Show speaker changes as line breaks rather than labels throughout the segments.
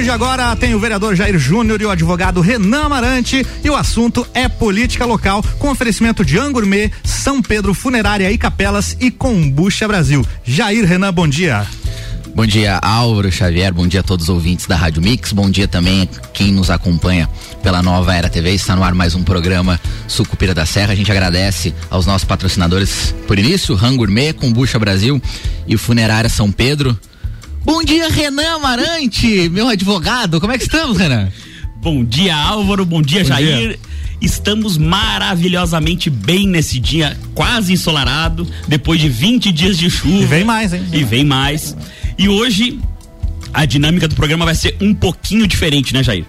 partir de agora tem o vereador Jair Júnior e o advogado Renan Amarante e o assunto é política local com oferecimento de Angurmê, São Pedro Funerária e Capelas e Combucha Brasil. Jair Renan, bom dia.
Bom dia, Álvaro Xavier. Bom dia a todos os ouvintes da Rádio Mix. Bom dia também quem nos acompanha pela Nova Era TV. Está no ar mais um programa Sucupira da Serra. A gente agradece aos nossos patrocinadores por início, Rangourmet, Combucha Brasil e Funerária São Pedro. Bom dia, Renan Amarante, meu advogado. Como é que estamos, Renan?
Bom dia, Álvaro. Bom dia, Bom Jair. Dia. Estamos maravilhosamente bem nesse dia quase ensolarado, depois de 20 dias de chuva. E
vem mais, hein?
E vem mais. E hoje a dinâmica do programa vai ser um pouquinho diferente, né, Jair?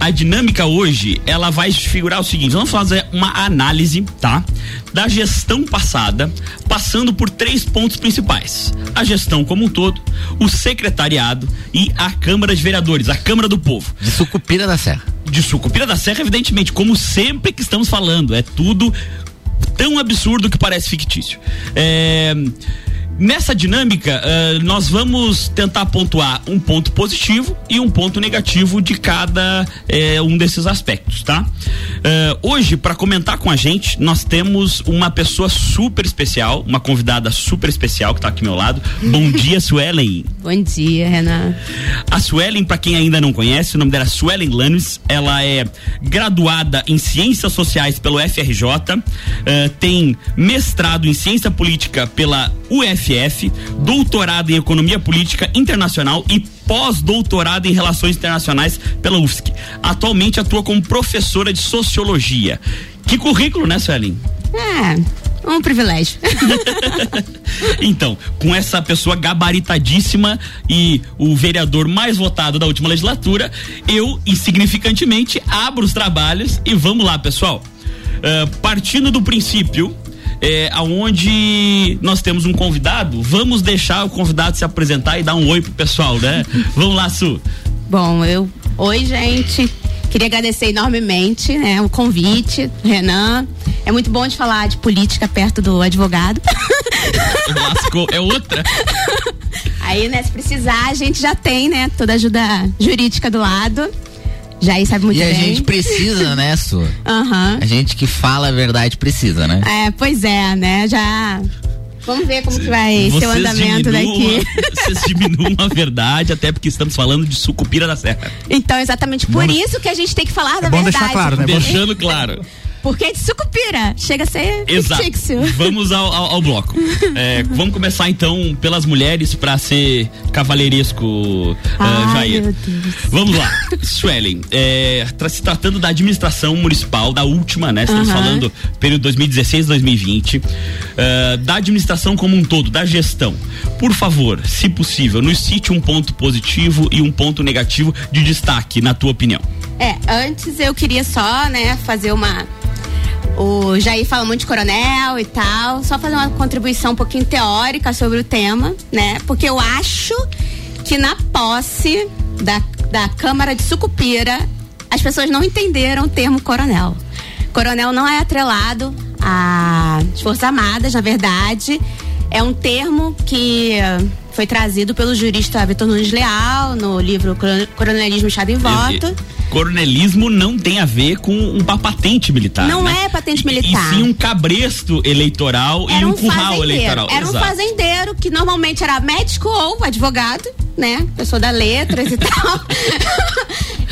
A dinâmica hoje, ela vai figurar o seguinte: vamos fazer uma análise, tá? Da gestão passada, passando por três pontos principais: a gestão como um todo, o secretariado e a Câmara de Vereadores, a Câmara do Povo.
De Sucupira da Serra.
De Sucupira da Serra, evidentemente, como sempre que estamos falando, é tudo tão absurdo que parece fictício. É Nessa dinâmica, uh, nós vamos tentar pontuar um ponto positivo e um ponto negativo de cada uh, um desses aspectos, tá? Uh, hoje, para comentar com a gente, nós temos uma pessoa super especial, uma convidada super especial que está aqui ao meu lado. Bom dia, Suelen.
Bom dia, Renan.
A Suelen, para quem ainda não conhece, o nome dela é Suelen Lanes. Ela é graduada em Ciências Sociais pelo FRJ, tem mestrado em Ciência Política pela UF UFF, doutorado em Economia Política Internacional e pós-doutorado em Relações Internacionais pela UFSC. Atualmente atua como professora de Sociologia. Que currículo, né, Suelen?
É, um privilégio.
então, com essa pessoa gabaritadíssima e o vereador mais votado da última legislatura, eu, insignificantemente, abro os trabalhos e vamos lá, pessoal. Uh, partindo do princípio é, aonde nós temos um convidado, vamos deixar o convidado se apresentar e dar um oi pro pessoal, né? vamos lá, Su.
Bom, eu. Oi, gente. Queria agradecer enormemente né, o convite, Renan. É muito bom de falar de política perto do advogado.
Lascou, é outra.
Aí, né, se precisar, a gente já tem, né, toda a ajuda jurídica do lado. Jair sabe muito
e
bem.
E a gente precisa, né, Su?
Uhum.
A gente que fala a verdade precisa, né?
É, pois é, né? Já Vamos ver como que vai ser o andamento daqui.
Vocês diminuam a verdade, até porque estamos falando de sucupira da serra.
Então, exatamente por bom, isso que a gente tem que falar é da
bom
verdade.
Deixar claro, né?
Deixando claro.
Porque é de sucupira. Chega a ser
Exato. fictício. Vamos ao, ao, ao bloco. É, vamos começar então pelas mulheres para ser cavalheiresco, uh, Jair. Vamos lá. Suelen, é, se tratando da administração municipal, da última, né? Estamos falando período 2016-2020, uh, da administração como um todo, da gestão. Por favor, se possível, nos cite um ponto positivo e um ponto negativo de destaque, na tua opinião.
É, antes eu queria só, né, fazer uma o Jair fala muito de coronel e tal. Só fazer uma contribuição um pouquinho teórica sobre o tema, né? Porque eu acho que na posse da, da Câmara de Sucupira, as pessoas não entenderam o termo coronel. Coronel não é atrelado às Forças Armadas, na verdade. É um termo que foi trazido pelo jurista Vitor Nunes Leal no livro Coronelismo Estado em Voto
coronelismo não tem a ver com uma patente militar.
Não
né?
é patente militar.
E, e sim um cabresto eleitoral
era
e um,
um
curral eleitoral.
Era Exato. um fazendeiro que normalmente era médico ou advogado, né? Pessoa da letras e tal.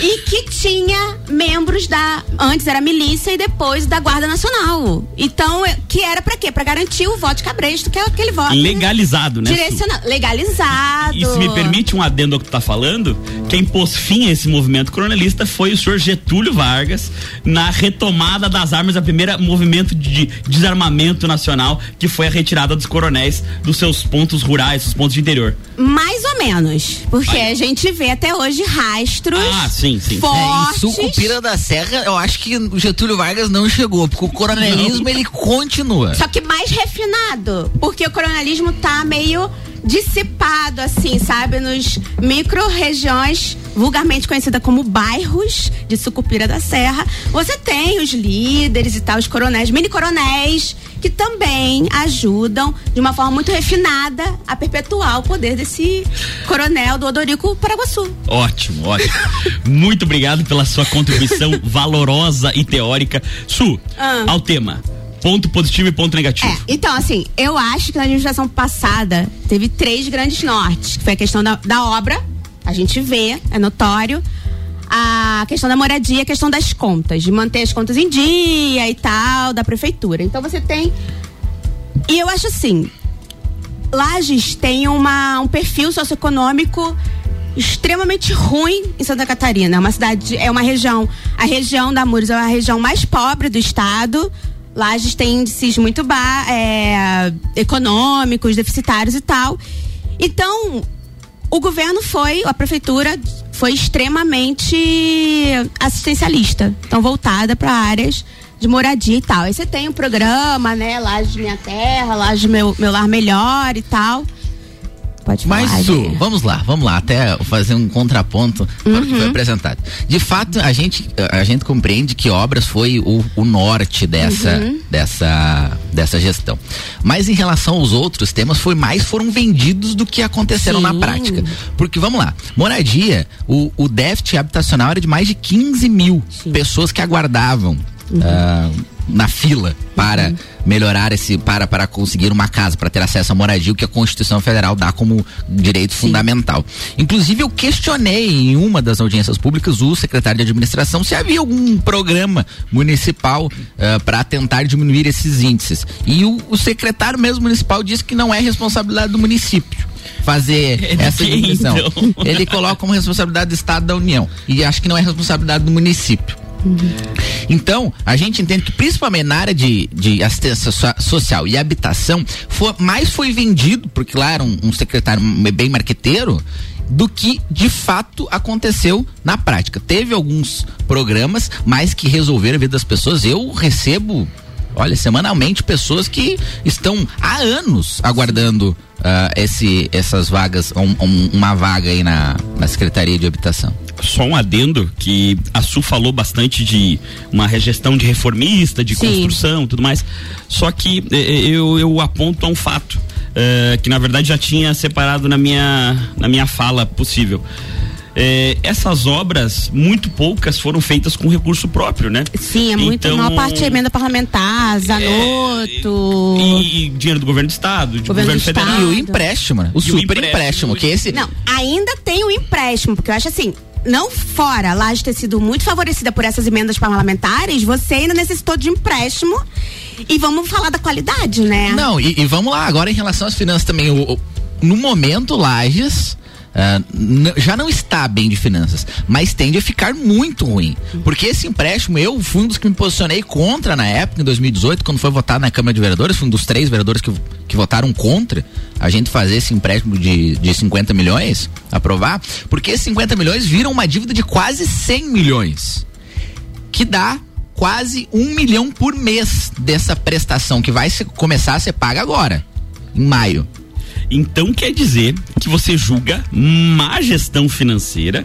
E que tinha membros da antes era milícia e depois da Guarda Nacional. Então, que era para quê? Para garantir o voto de cabresto, que é aquele voto
legalizado, né?
Direcionado, legalizado.
E, e, se me permite um adendo ao que tu tá falando, quem pôs fim a esse movimento coronelista foi o senhor Getúlio Vargas na retomada das armas, a primeira movimento de desarmamento nacional, que foi a retirada dos coronéis dos seus pontos rurais, dos pontos de interior.
Mais ou menos, porque Ai. a gente vê até hoje rastros
ah, sim, sim.
fortes.
É, em Sucupira da Serra, eu acho que o Getúlio Vargas não chegou, porque o coronelismo não. ele continua.
Só que mais mais refinado, porque o coronelismo tá meio dissipado, assim, sabe? Nos micro-regiões, vulgarmente conhecida como bairros de Sucupira da Serra. Você tem os líderes e tal, os coronéis, mini-coronéis, que também ajudam de uma forma muito refinada a perpetuar o poder desse coronel do Odorico Paraguaçu.
Ótimo, ótimo. muito obrigado pela sua contribuição valorosa e teórica. Su, ah. ao tema ponto positivo e ponto negativo. É,
então, assim, eu acho que na administração passada teve três grandes nortes, que foi a questão da, da obra, a gente vê, é notório, a questão da moradia, a questão das contas, de manter as contas em dia e tal, da prefeitura. Então você tem. E eu acho assim, Lages tem uma, um perfil socioeconômico extremamente ruim em Santa Catarina. É uma cidade, é uma região, a região da Mures é a região mais pobre do estado. Lages tem índices muito ba é, econômicos, deficitários e tal. Então, o governo foi, a prefeitura foi extremamente assistencialista. Então, voltada para áreas de moradia e tal. Aí você tem um programa, né? Laje Minha Terra, Laje Meu, Meu Lar Melhor e tal.
Pode falar. Mas, Su, vamos lá, vamos lá, até fazer um contraponto uhum. para o que foi apresentado. De fato, a gente, a gente compreende que obras foi o, o norte dessa, uhum. dessa, dessa gestão. Mas em relação aos outros temas, foi mais foram vendidos do que aconteceram Sim. na prática. Porque, vamos lá, moradia, o, o déficit habitacional era de mais de 15 mil Sim. pessoas que aguardavam. Uhum. Uh, na fila para uhum. melhorar esse para para conseguir uma casa, para ter acesso à moradia, o que a Constituição Federal dá como direito Sim. fundamental. Inclusive eu questionei em uma das audiências públicas o secretário de administração se havia algum programa municipal uh, para tentar diminuir esses índices. E o, o secretário mesmo municipal disse que não é responsabilidade do município fazer essa diminuição. Então? Ele coloca como responsabilidade do Estado da União. E acho que não é responsabilidade do município. Então, a gente entende que principalmente na área de, de assistência social e habitação, foi, mais foi vendido, porque lá era um, um secretário bem marqueteiro, do que de fato aconteceu na prática. Teve alguns programas, mas que resolveram a vida das pessoas. Eu recebo, olha, semanalmente pessoas que estão há anos aguardando uh, esse, essas vagas, um, um, uma vaga aí na, na Secretaria de Habitação
só um adendo que a Su falou bastante de uma regestão de reformista, de Sim. construção, tudo mais. Só que eh, eh, eu, eu aponto a um fato uh, que na verdade já tinha separado na minha na minha fala possível. É, essas obras, muito poucas foram feitas com recurso próprio, né?
Sim, é muito. Então, a maior parte é emenda parlamentar, Zanotto.
É, e, e, dinheiro do governo do estado, do governo, governo federal.
Estado. E o empréstimo, né? O super empréstimo, empréstimo, que esse.
Não, ainda tem o empréstimo, porque eu acho assim, não fora lá de ter sido muito favorecida por essas emendas parlamentares, você ainda necessitou de empréstimo. E vamos falar da qualidade, né?
Não, e, e vamos lá, agora em relação às finanças também. O, o, no momento, Lages Uh, já não está bem de finanças, mas tende a ficar muito ruim. Porque esse empréstimo, eu fui um dos que me posicionei contra na época, em 2018, quando foi votado na Câmara de Vereadores, fui um dos três vereadores que, que votaram contra a gente fazer esse empréstimo de, de 50 milhões, aprovar, porque esses 50 milhões viram uma dívida de quase 100 milhões, que dá quase um milhão por mês dessa prestação que vai se, começar a ser paga agora, em maio.
Então quer dizer que você julga má gestão financeira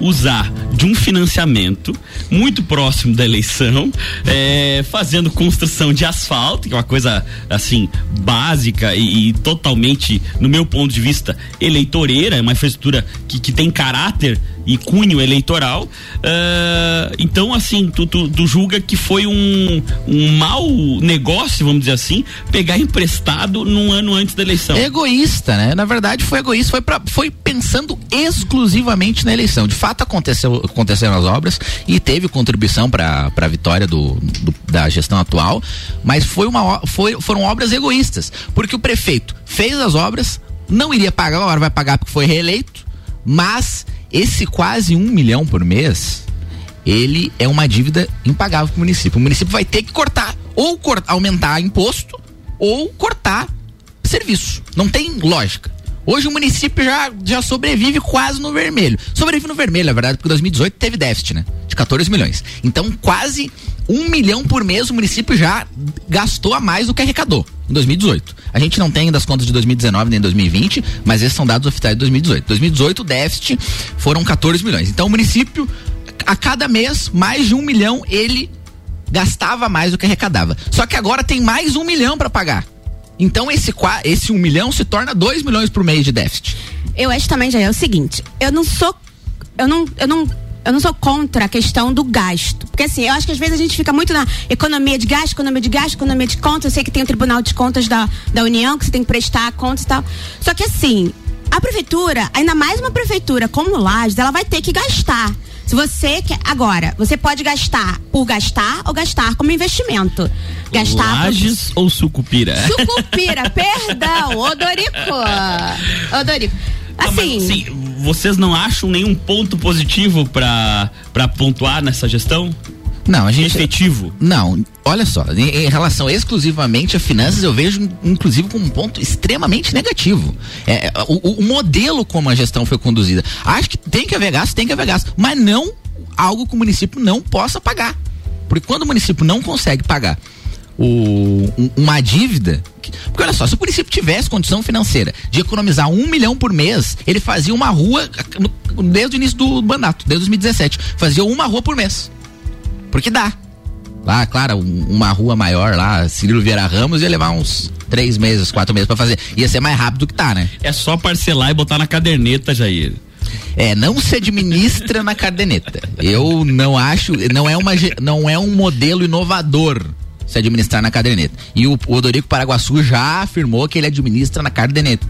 usar de um financiamento muito próximo da eleição, é, fazendo construção de asfalto, que é uma coisa assim básica e, e, totalmente, no meu ponto de vista, eleitoreira, é uma infraestrutura que, que tem caráter e cunho eleitoral. Uh, então, assim, tu, tu, tu, julga que foi um, um mau negócio, vamos dizer assim, pegar emprestado num ano antes da eleição.
Egoísta, né? Na verdade, foi egoísta, foi, pra, foi pensando exclusivamente na eleição. De fato, aconteceu, aconteceram as obras e teve contribuição para a vitória do, do, da gestão atual, mas foi uma, foi, foram obras egoístas, porque o prefeito fez as obras, não iria pagar, agora vai pagar porque foi reeleito, mas esse quase um milhão por mês, ele é uma dívida impagável para o município. O município vai ter que cortar, ou cortar, aumentar imposto, ou cortar serviço. Não tem lógica. Hoje o município já, já sobrevive quase no vermelho. Sobrevive no vermelho, na verdade, porque 2018 teve déficit, né? De 14 milhões. Então, quase um milhão por mês o município já gastou a mais do que arrecadou. Em 2018. A gente não tem ainda as contas de 2019 nem 2020, mas esses são dados oficiais de 2018. 2018 o déficit foram 14 milhões. Então o município a cada mês mais de um milhão ele gastava mais do que arrecadava. Só que agora tem mais um milhão para pagar. Então esse, esse um milhão se torna dois milhões por mês de déficit.
Eu acho também, já é o seguinte, eu não sou. Eu não, eu não eu não sou contra a questão do gasto. Porque assim, eu acho que às vezes a gente fica muito na economia de gasto, economia de gasto, economia de contas. Eu sei que tem o Tribunal de Contas da, da União, que você tem que prestar contas e tal. Só que assim, a prefeitura, ainda mais uma prefeitura como Lages, ela vai ter que gastar. Se você quer. Agora, você pode gastar por gastar ou gastar como investimento. Gastar.
Lages por... ou sucupira?
Sucupira, perdão. Odorico. Odorico. Assim. Não, assim,
vocês não acham nenhum ponto positivo para pontuar nessa gestão?
Não, a gente.
Efetivo?
Não, olha só, em, em, relação exclusivamente a finanças, eu vejo, inclusive, como um ponto extremamente negativo. É, o, o, modelo como a gestão foi conduzida. Acho que tem que haver gasto, tem que haver gasto, mas não algo que o município não possa pagar. Porque quando o município não consegue pagar o, um, uma dívida. Porque olha só, se o município tivesse condição financeira de economizar um milhão por mês, ele fazia uma rua desde o início do mandato, desde 2017. Fazia uma rua por mês. Porque dá. Lá, claro, uma rua maior lá, Cirilo Vieira Ramos ia levar uns três meses, quatro meses para fazer. Ia ser mais rápido que tá, né?
É só parcelar e botar na caderneta, Jair.
É, não se administra na caderneta. Eu não acho, não é uma não é um modelo inovador se administrar na caderneta. E o, o Odorico Paraguaçu já afirmou que ele administra na caderneta.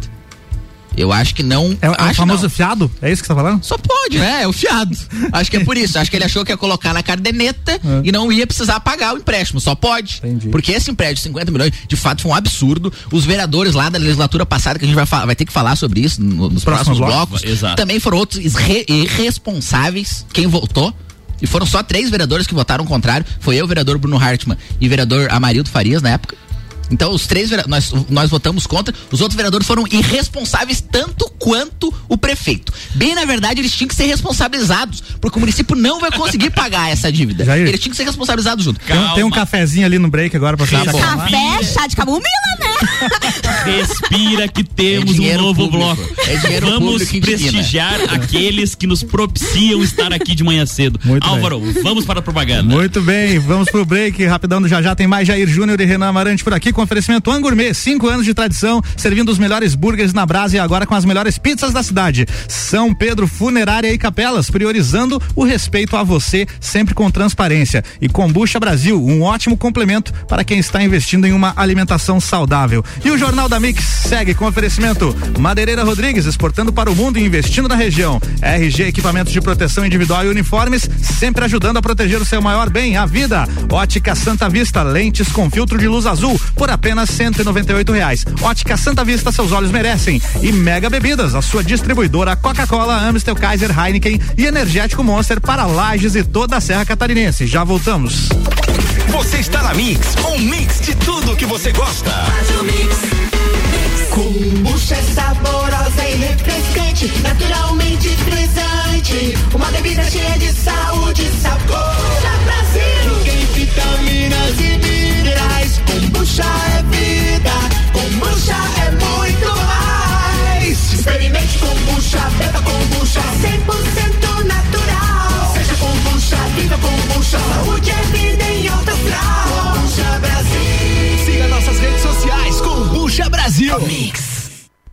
Eu acho que não.
É,
é
o famoso não. fiado? É isso que você tá falando?
Só pode, né? É o fiado. acho que é por isso. Acho que ele achou que ia colocar na caderneta é. e não ia precisar pagar o empréstimo. Só pode. Entendi. Porque esse empréstimo de 50 milhões, de fato, foi um absurdo. Os vereadores lá da legislatura passada, que a gente vai, vai ter que falar sobre isso nos próximos blocos, blocos também foram outros irresponsáveis. Quem votou e foram só três vereadores que votaram contrário. Foi eu, o vereador Bruno Hartmann e o vereador Amarildo Farias na época. Então, os três nós, nós votamos contra, os outros vereadores foram irresponsáveis tanto quanto o prefeito. Bem, na verdade, eles tinham que ser responsabilizados, porque o município não vai conseguir pagar essa dívida. Jair, eles tinham que ser responsabilizados junto.
Tem, tem, um cafezinho ali no break agora pra
tá Café, chá de camomila, né?
Respira que temos é um novo público. bloco. É vamos prestigiar aqueles que nos propiciam estar aqui de manhã cedo. Muito Álvaro, bem. vamos para a propaganda.
Muito bem, vamos pro break. Rapidão já já tem mais Jair Júnior e Renan Amarante por aqui com oferecimento Angourmet, cinco anos de tradição, servindo os melhores burgers na brasa e agora com as melhores pizzas da cidade. São Pedro Funerária e Capelas, priorizando o respeito a você, sempre com transparência. E Combucha Brasil, um ótimo complemento para quem está investindo em uma alimentação saudável. E o Jornal da Mix segue com oferecimento Madeireira Rodrigues, exportando para o mundo e investindo na região. RG Equipamentos de Proteção Individual e Uniformes, sempre ajudando a proteger o seu maior bem, a vida. Ótica Santa Vista, lentes com filtro de luz azul, por por apenas cento e reais. Ótica Santa Vista, seus olhos merecem. E Mega Bebidas, a sua distribuidora Coca-Cola, Amstel, Kaiser, Heineken e Energético Monster para Lages e toda a Serra Catarinense. Já voltamos.
Você está na Mix, um mix de tudo que você gosta.
Kombucha é saborosa e refrescante, naturalmente frisante. Uma bebida cheia de saúde e sabor. Kombucha é vida. Kombucha é muito mais. Experimente kombucha, beba kombucha. 100% natural. Seja kombucha, viva kombucha. Saúde é vida em alta astral. Kombucha Brasil.
Siga nossas redes sociais. Kombucha Brasil.
Mix.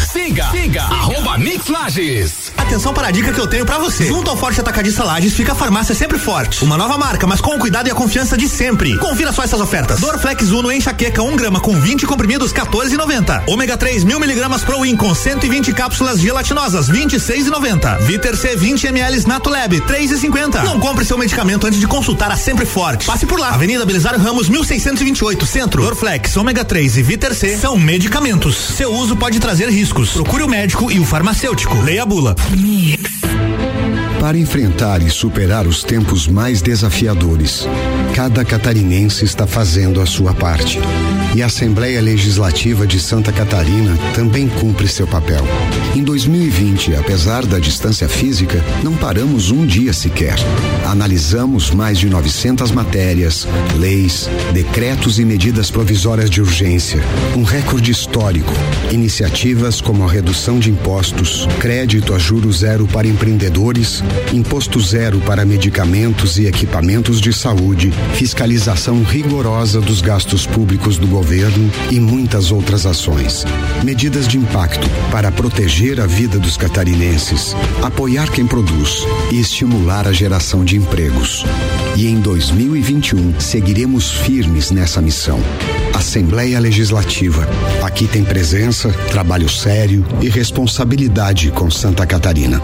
Siga, siga, arroba Mix Lages.
Atenção para a dica que eu tenho para você. Junto ao Forte Atacadista Lages fica a farmácia Sempre Forte. Uma nova marca, mas com o cuidado e a confiança de sempre. Confira só essas ofertas. Dorflex Uno enxaqueca 1 um grama com 20 comprimidos 14,90. Ômega 3 mil miligramas Pro Win com 120 cápsulas gelatinosas 26,90. Viter C 20 ml Natulab 3,50. Não compre seu medicamento antes de consultar a Sempre Forte. Passe por lá. Avenida Belisário Ramos 1628 Centro. Dorflex, Ômega 3 e Viter C são medicamentos. Seu uso pode trazer riscos. Procure o médico e o farmacêutico. Leia a bula.
Para enfrentar e superar os tempos mais desafiadores, cada catarinense está fazendo a sua parte. E a Assembleia Legislativa de Santa Catarina também cumpre seu papel. Em 2020, apesar da distância física, não paramos um dia sequer. Analisamos mais de 900 matérias, leis, decretos e medidas provisórias de urgência. Um recorde histórico. Iniciativas como a redução de impostos, crédito a juro zero para empreendedores, imposto zero para medicamentos e equipamentos de saúde, fiscalização rigorosa dos gastos públicos do governo e muitas outras ações. Medidas de impacto para proteger a vida dos catarinenses, apoiar quem produz e estimular a geração de empregos. E em 2021 seguiremos firmes nessa missão. Assembleia Legislativa. Aqui tem presença, trabalho sério e responsabilidade com Santa Catarina.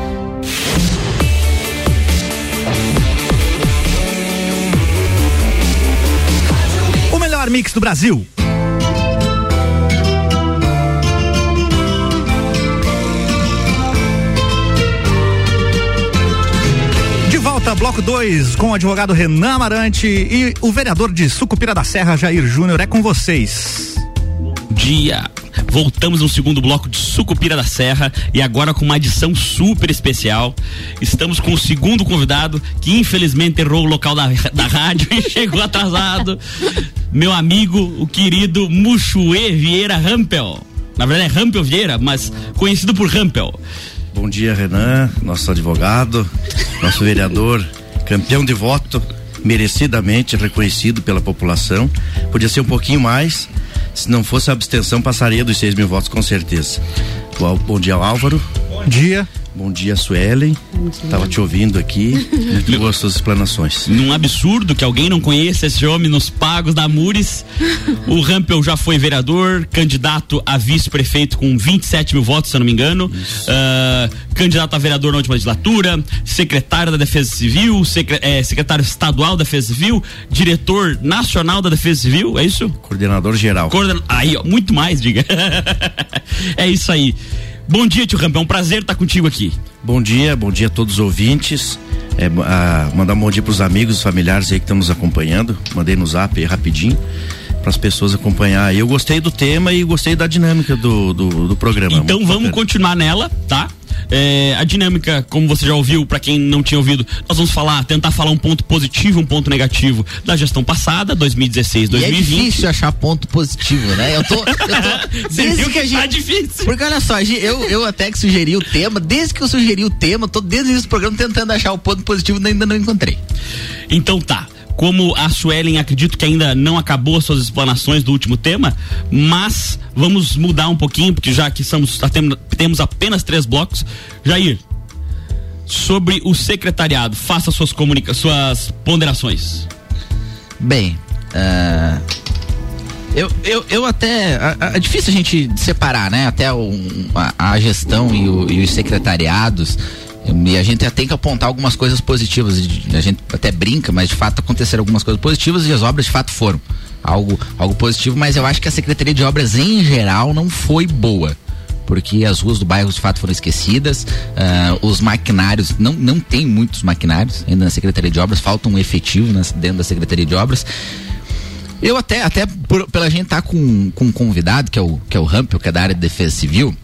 O melhor mix do Brasil. Bloco 2, com o advogado Renan Amarante e o vereador de Sucupira da Serra, Jair Júnior, é com vocês.
dia. Voltamos no segundo bloco de Sucupira da Serra e agora com uma edição super especial. Estamos com o segundo convidado que infelizmente errou o local da, da rádio e chegou atrasado. Meu amigo, o querido Muxuê Vieira Rampel. Na verdade é Rampel Vieira, mas conhecido por Rampel.
Bom dia, Renan, nosso advogado, nosso vereador, campeão de voto, merecidamente reconhecido pela população. Podia ser um pouquinho mais, se não fosse a abstenção, passaria dos 6 mil votos com certeza. Bom, dia, Álvaro.
Bom dia.
Bom dia, Suelen. Tava te ouvindo aqui. Muito boas suas explanações.
Num absurdo que alguém não conheça esse homem nos pagos da Mures. o Rampel já foi vereador, candidato a vice-prefeito com 27 mil votos, se eu não me engano. Uh, candidato a vereador na última legislatura, secretário da Defesa Civil, secre é, secretário estadual da Defesa Civil, diretor nacional da Defesa Civil, é isso?
Coordenador geral.
Coorden aí, ó, muito mais, diga. é isso aí. Bom dia, tio Rampel. É um prazer estar contigo aqui.
Bom dia, bom dia a todos os ouvintes. É, a, mandar um bom dia para os amigos familiares aí que estão nos acompanhando. Mandei no zap aí rapidinho para as pessoas acompanhar. Eu gostei do tema e gostei da dinâmica do, do, do programa.
Então Muito vamos bacana. continuar nela, tá? É, a dinâmica, como você já ouviu, para quem não tinha ouvido, nós vamos falar, tentar falar um ponto positivo, um ponto negativo da gestão passada, 2016, 2020.
E é difícil achar ponto positivo, né? Eu tô. Eu tô
desde que, que a gente. Tá difícil.
Porque olha só, eu, eu até que sugeri o tema, desde que eu sugeri o tema, tô desde esse programa tentando achar o ponto positivo e ainda não encontrei.
Então tá como a Suelen acredito que ainda não acabou as suas explanações do último tema, mas vamos mudar um pouquinho, porque já que estamos, temos apenas três blocos. Jair, sobre o secretariado, faça suas, suas ponderações.
Bem, uh, eu, eu, eu até. É difícil a gente separar, né? Até o, a, a, gestão e, o, e os secretariados. E a gente tem que apontar algumas coisas positivas. A gente até brinca, mas de fato aconteceram algumas coisas positivas e as obras de fato foram algo, algo positivo. Mas eu acho que a Secretaria de Obras em geral não foi boa porque as ruas do bairro de fato foram esquecidas, uh, os maquinários, não, não tem muitos maquinários ainda na Secretaria de Obras, falta um efetivo nas, dentro da Secretaria de Obras. Eu até, até por, pela gente estar tá com, com um convidado, que é o, que é o Rampel, que é da área de defesa civil,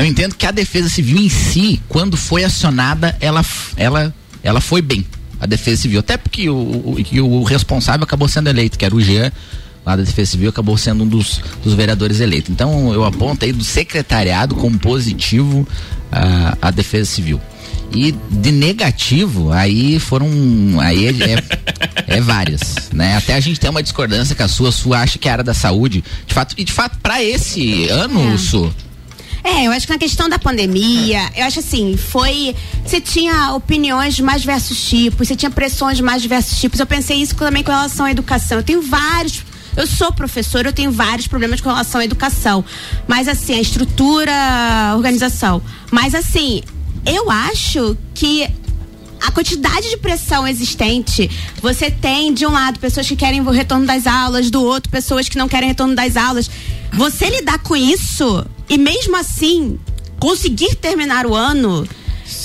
eu entendo que a defesa civil em si, quando foi acionada, ela, ela, ela foi bem. A defesa civil. Até porque o, o, o responsável acabou sendo eleito, que era o Jean, lá da Defesa Civil, acabou sendo um dos, dos vereadores eleitos. Então eu aponto aí do secretariado como positivo a, a Defesa Civil. E de negativo, aí foram. Aí é, é, é, várias, né? Até a gente tem uma discordância que a sua, a sua acha que é a área da saúde. De fato, e de fato, para esse ano, é. Su,
É, eu acho que na questão da pandemia, eu acho assim, foi. Você tinha opiniões de mais diversos tipos, você tinha pressões de mais diversos tipos. Eu pensei isso também com relação à educação. Eu tenho vários. Eu sou professora, eu tenho vários problemas com relação à educação. Mas assim, a estrutura, a organização. Mas assim, eu acho que a quantidade de pressão existente, você tem de um lado pessoas que querem o retorno das aulas, do outro pessoas que não querem retorno das aulas. Você lidar com isso e mesmo assim conseguir terminar o ano.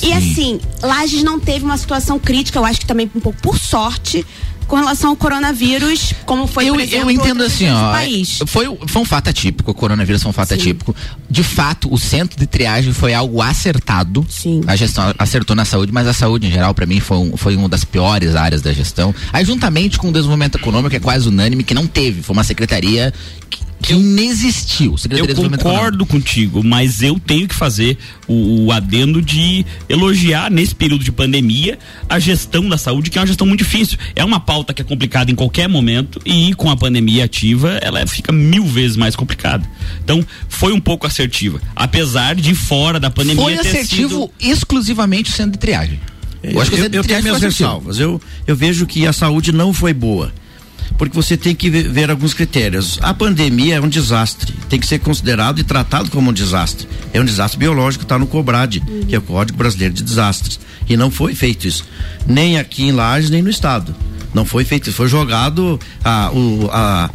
E assim, Lages não teve uma situação crítica, eu acho que também um pouco por sorte, com relação ao coronavírus, como foi
eu,
exemplo,
eu entendo assim, ó.
país.
Foi, foi um fato atípico, o coronavírus foi um fato atípico. De fato, o centro de triagem foi algo acertado.
Sim.
A gestão acertou na saúde, mas a saúde em geral, para mim, foi, um, foi uma das piores áreas da gestão. Aí, juntamente com o desenvolvimento econômico, é quase unânime, que não teve. Foi uma secretaria que, que inexistiu. Secretaria
Eu concordo contigo, mas eu tenho que fazer o, o adendo de elogiar nesse período de pandemia a gestão da saúde, que é uma gestão muito difícil. É uma pauta que é complicada em qualquer momento e com a pandemia ativa ela fica mil vezes mais complicada. Então foi um pouco assertiva, apesar de fora da pandemia
Foi
ter
assertivo exclusivamente o centro de triagem. Eu acho que
eu, eu tenho minhas ressalvas. Eu, eu vejo que a saúde não foi boa. Porque você tem que ver, alguns critérios. A pandemia é um desastre. Tem que ser considerado e tratado como um desastre. É um desastre biológico, está no COBRAD, que é o Código Brasileiro de Desastres. E não foi feito isso. Nem aqui em Lages, nem no Estado. Não foi feito. Foi jogado a, o, a,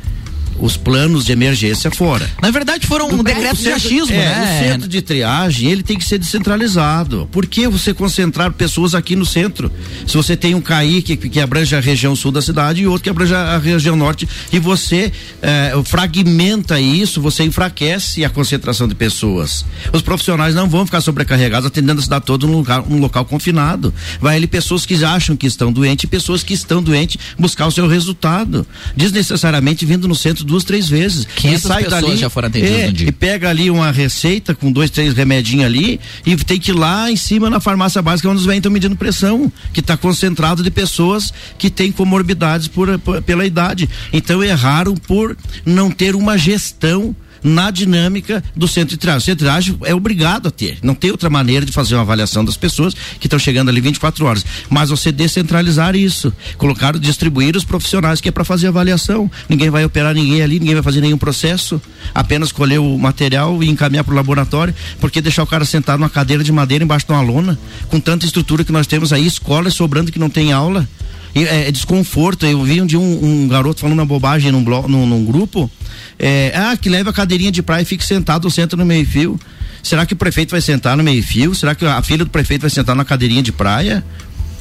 os planos de emergência fora.
Na verdade, foram um decreto de achismo,
é,
né?
O centro de triagem, ele tem que ser descentralizado. Por que você concentrar pessoas aqui no centro? Se você tem um CAI que, que abrange a região sul da cidade e outro que abrange a, região norte, e você eh, fragmenta isso, você enfraquece a concentração de pessoas. Os profissionais não vão ficar sobrecarregados atendendo a cidade toda num lugar, num local confinado. Vai ali pessoas que acham que estão doentes e pessoas que estão doentes buscar o seu resultado. Desnecessariamente vindo no centro duas, três vezes.
500
e sai
pessoas
dali,
já foram atendidas
é,
no dia.
E pega ali uma receita com dois, três remedinhos ali e tem que ir lá em cima na farmácia básica onde os velhos estão medindo pressão, que está concentrado de pessoas que têm comorbidades por, por- pela idade. Então erraram por não ter uma gestão na dinâmica do centro de triagem. O centro de triagem é obrigado a ter. Não tem outra maneira de fazer uma avaliação das pessoas que estão chegando ali 24 horas. Mas você descentralizar isso, colocar, distribuir os profissionais que é para fazer avaliação. Ninguém vai operar ninguém ali, ninguém vai fazer nenhum processo. Apenas colher o material e encaminhar para o laboratório. Porque deixar o cara sentado numa cadeira de madeira embaixo de uma lona, com tanta estrutura que nós temos aí, escolas sobrando que não tem aula. É, é desconforto. Eu vi um dia um, um garoto falando uma bobagem num, blo- num, num grupo. É, ah, que leva a cadeirinha de praia e fique sentado ou senta no meio-fio. Será que o prefeito vai sentar no meio-fio? Será que a filha do prefeito vai sentar na cadeirinha de praia?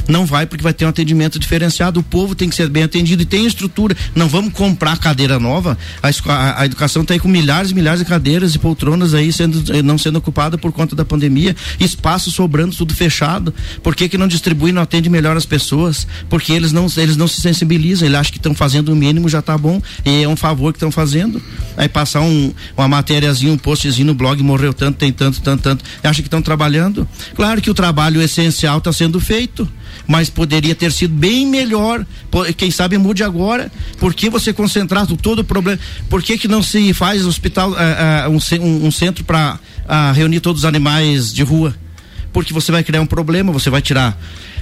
Não vai porque vai ter um atendimento diferenciado. O povo tem que ser bem atendido e tem estrutura. Não vamos comprar cadeira nova. A, a- a educação está aí com milhares e milhares de cadeiras e poltronas aí sendo, eh, não sendo ocupada por conta da pandemia. Espaço sobrando, tudo fechado. Por que, que não distribui, não atende melhor as pessoas? Porque eles não, eles não se sensibilizam. Eles acham que estão fazendo o mínimo, já tá bom. E é um favor que estão fazendo. Aí passar um, uma matériazinha, um postzinho no blog, morreu tanto, tem tanto, tanto, tanto. Acha que estão trabalhando? Claro que o trabalho essencial está sendo feito mas poderia ter sido bem melhor. Quem sabe mude agora. Por que você concentrar todo o problema? Por que, que não se faz hospital, ah, ah, um, um- um centro para reunir todos os animais de rua? Porque você vai criar um problema, você vai tirar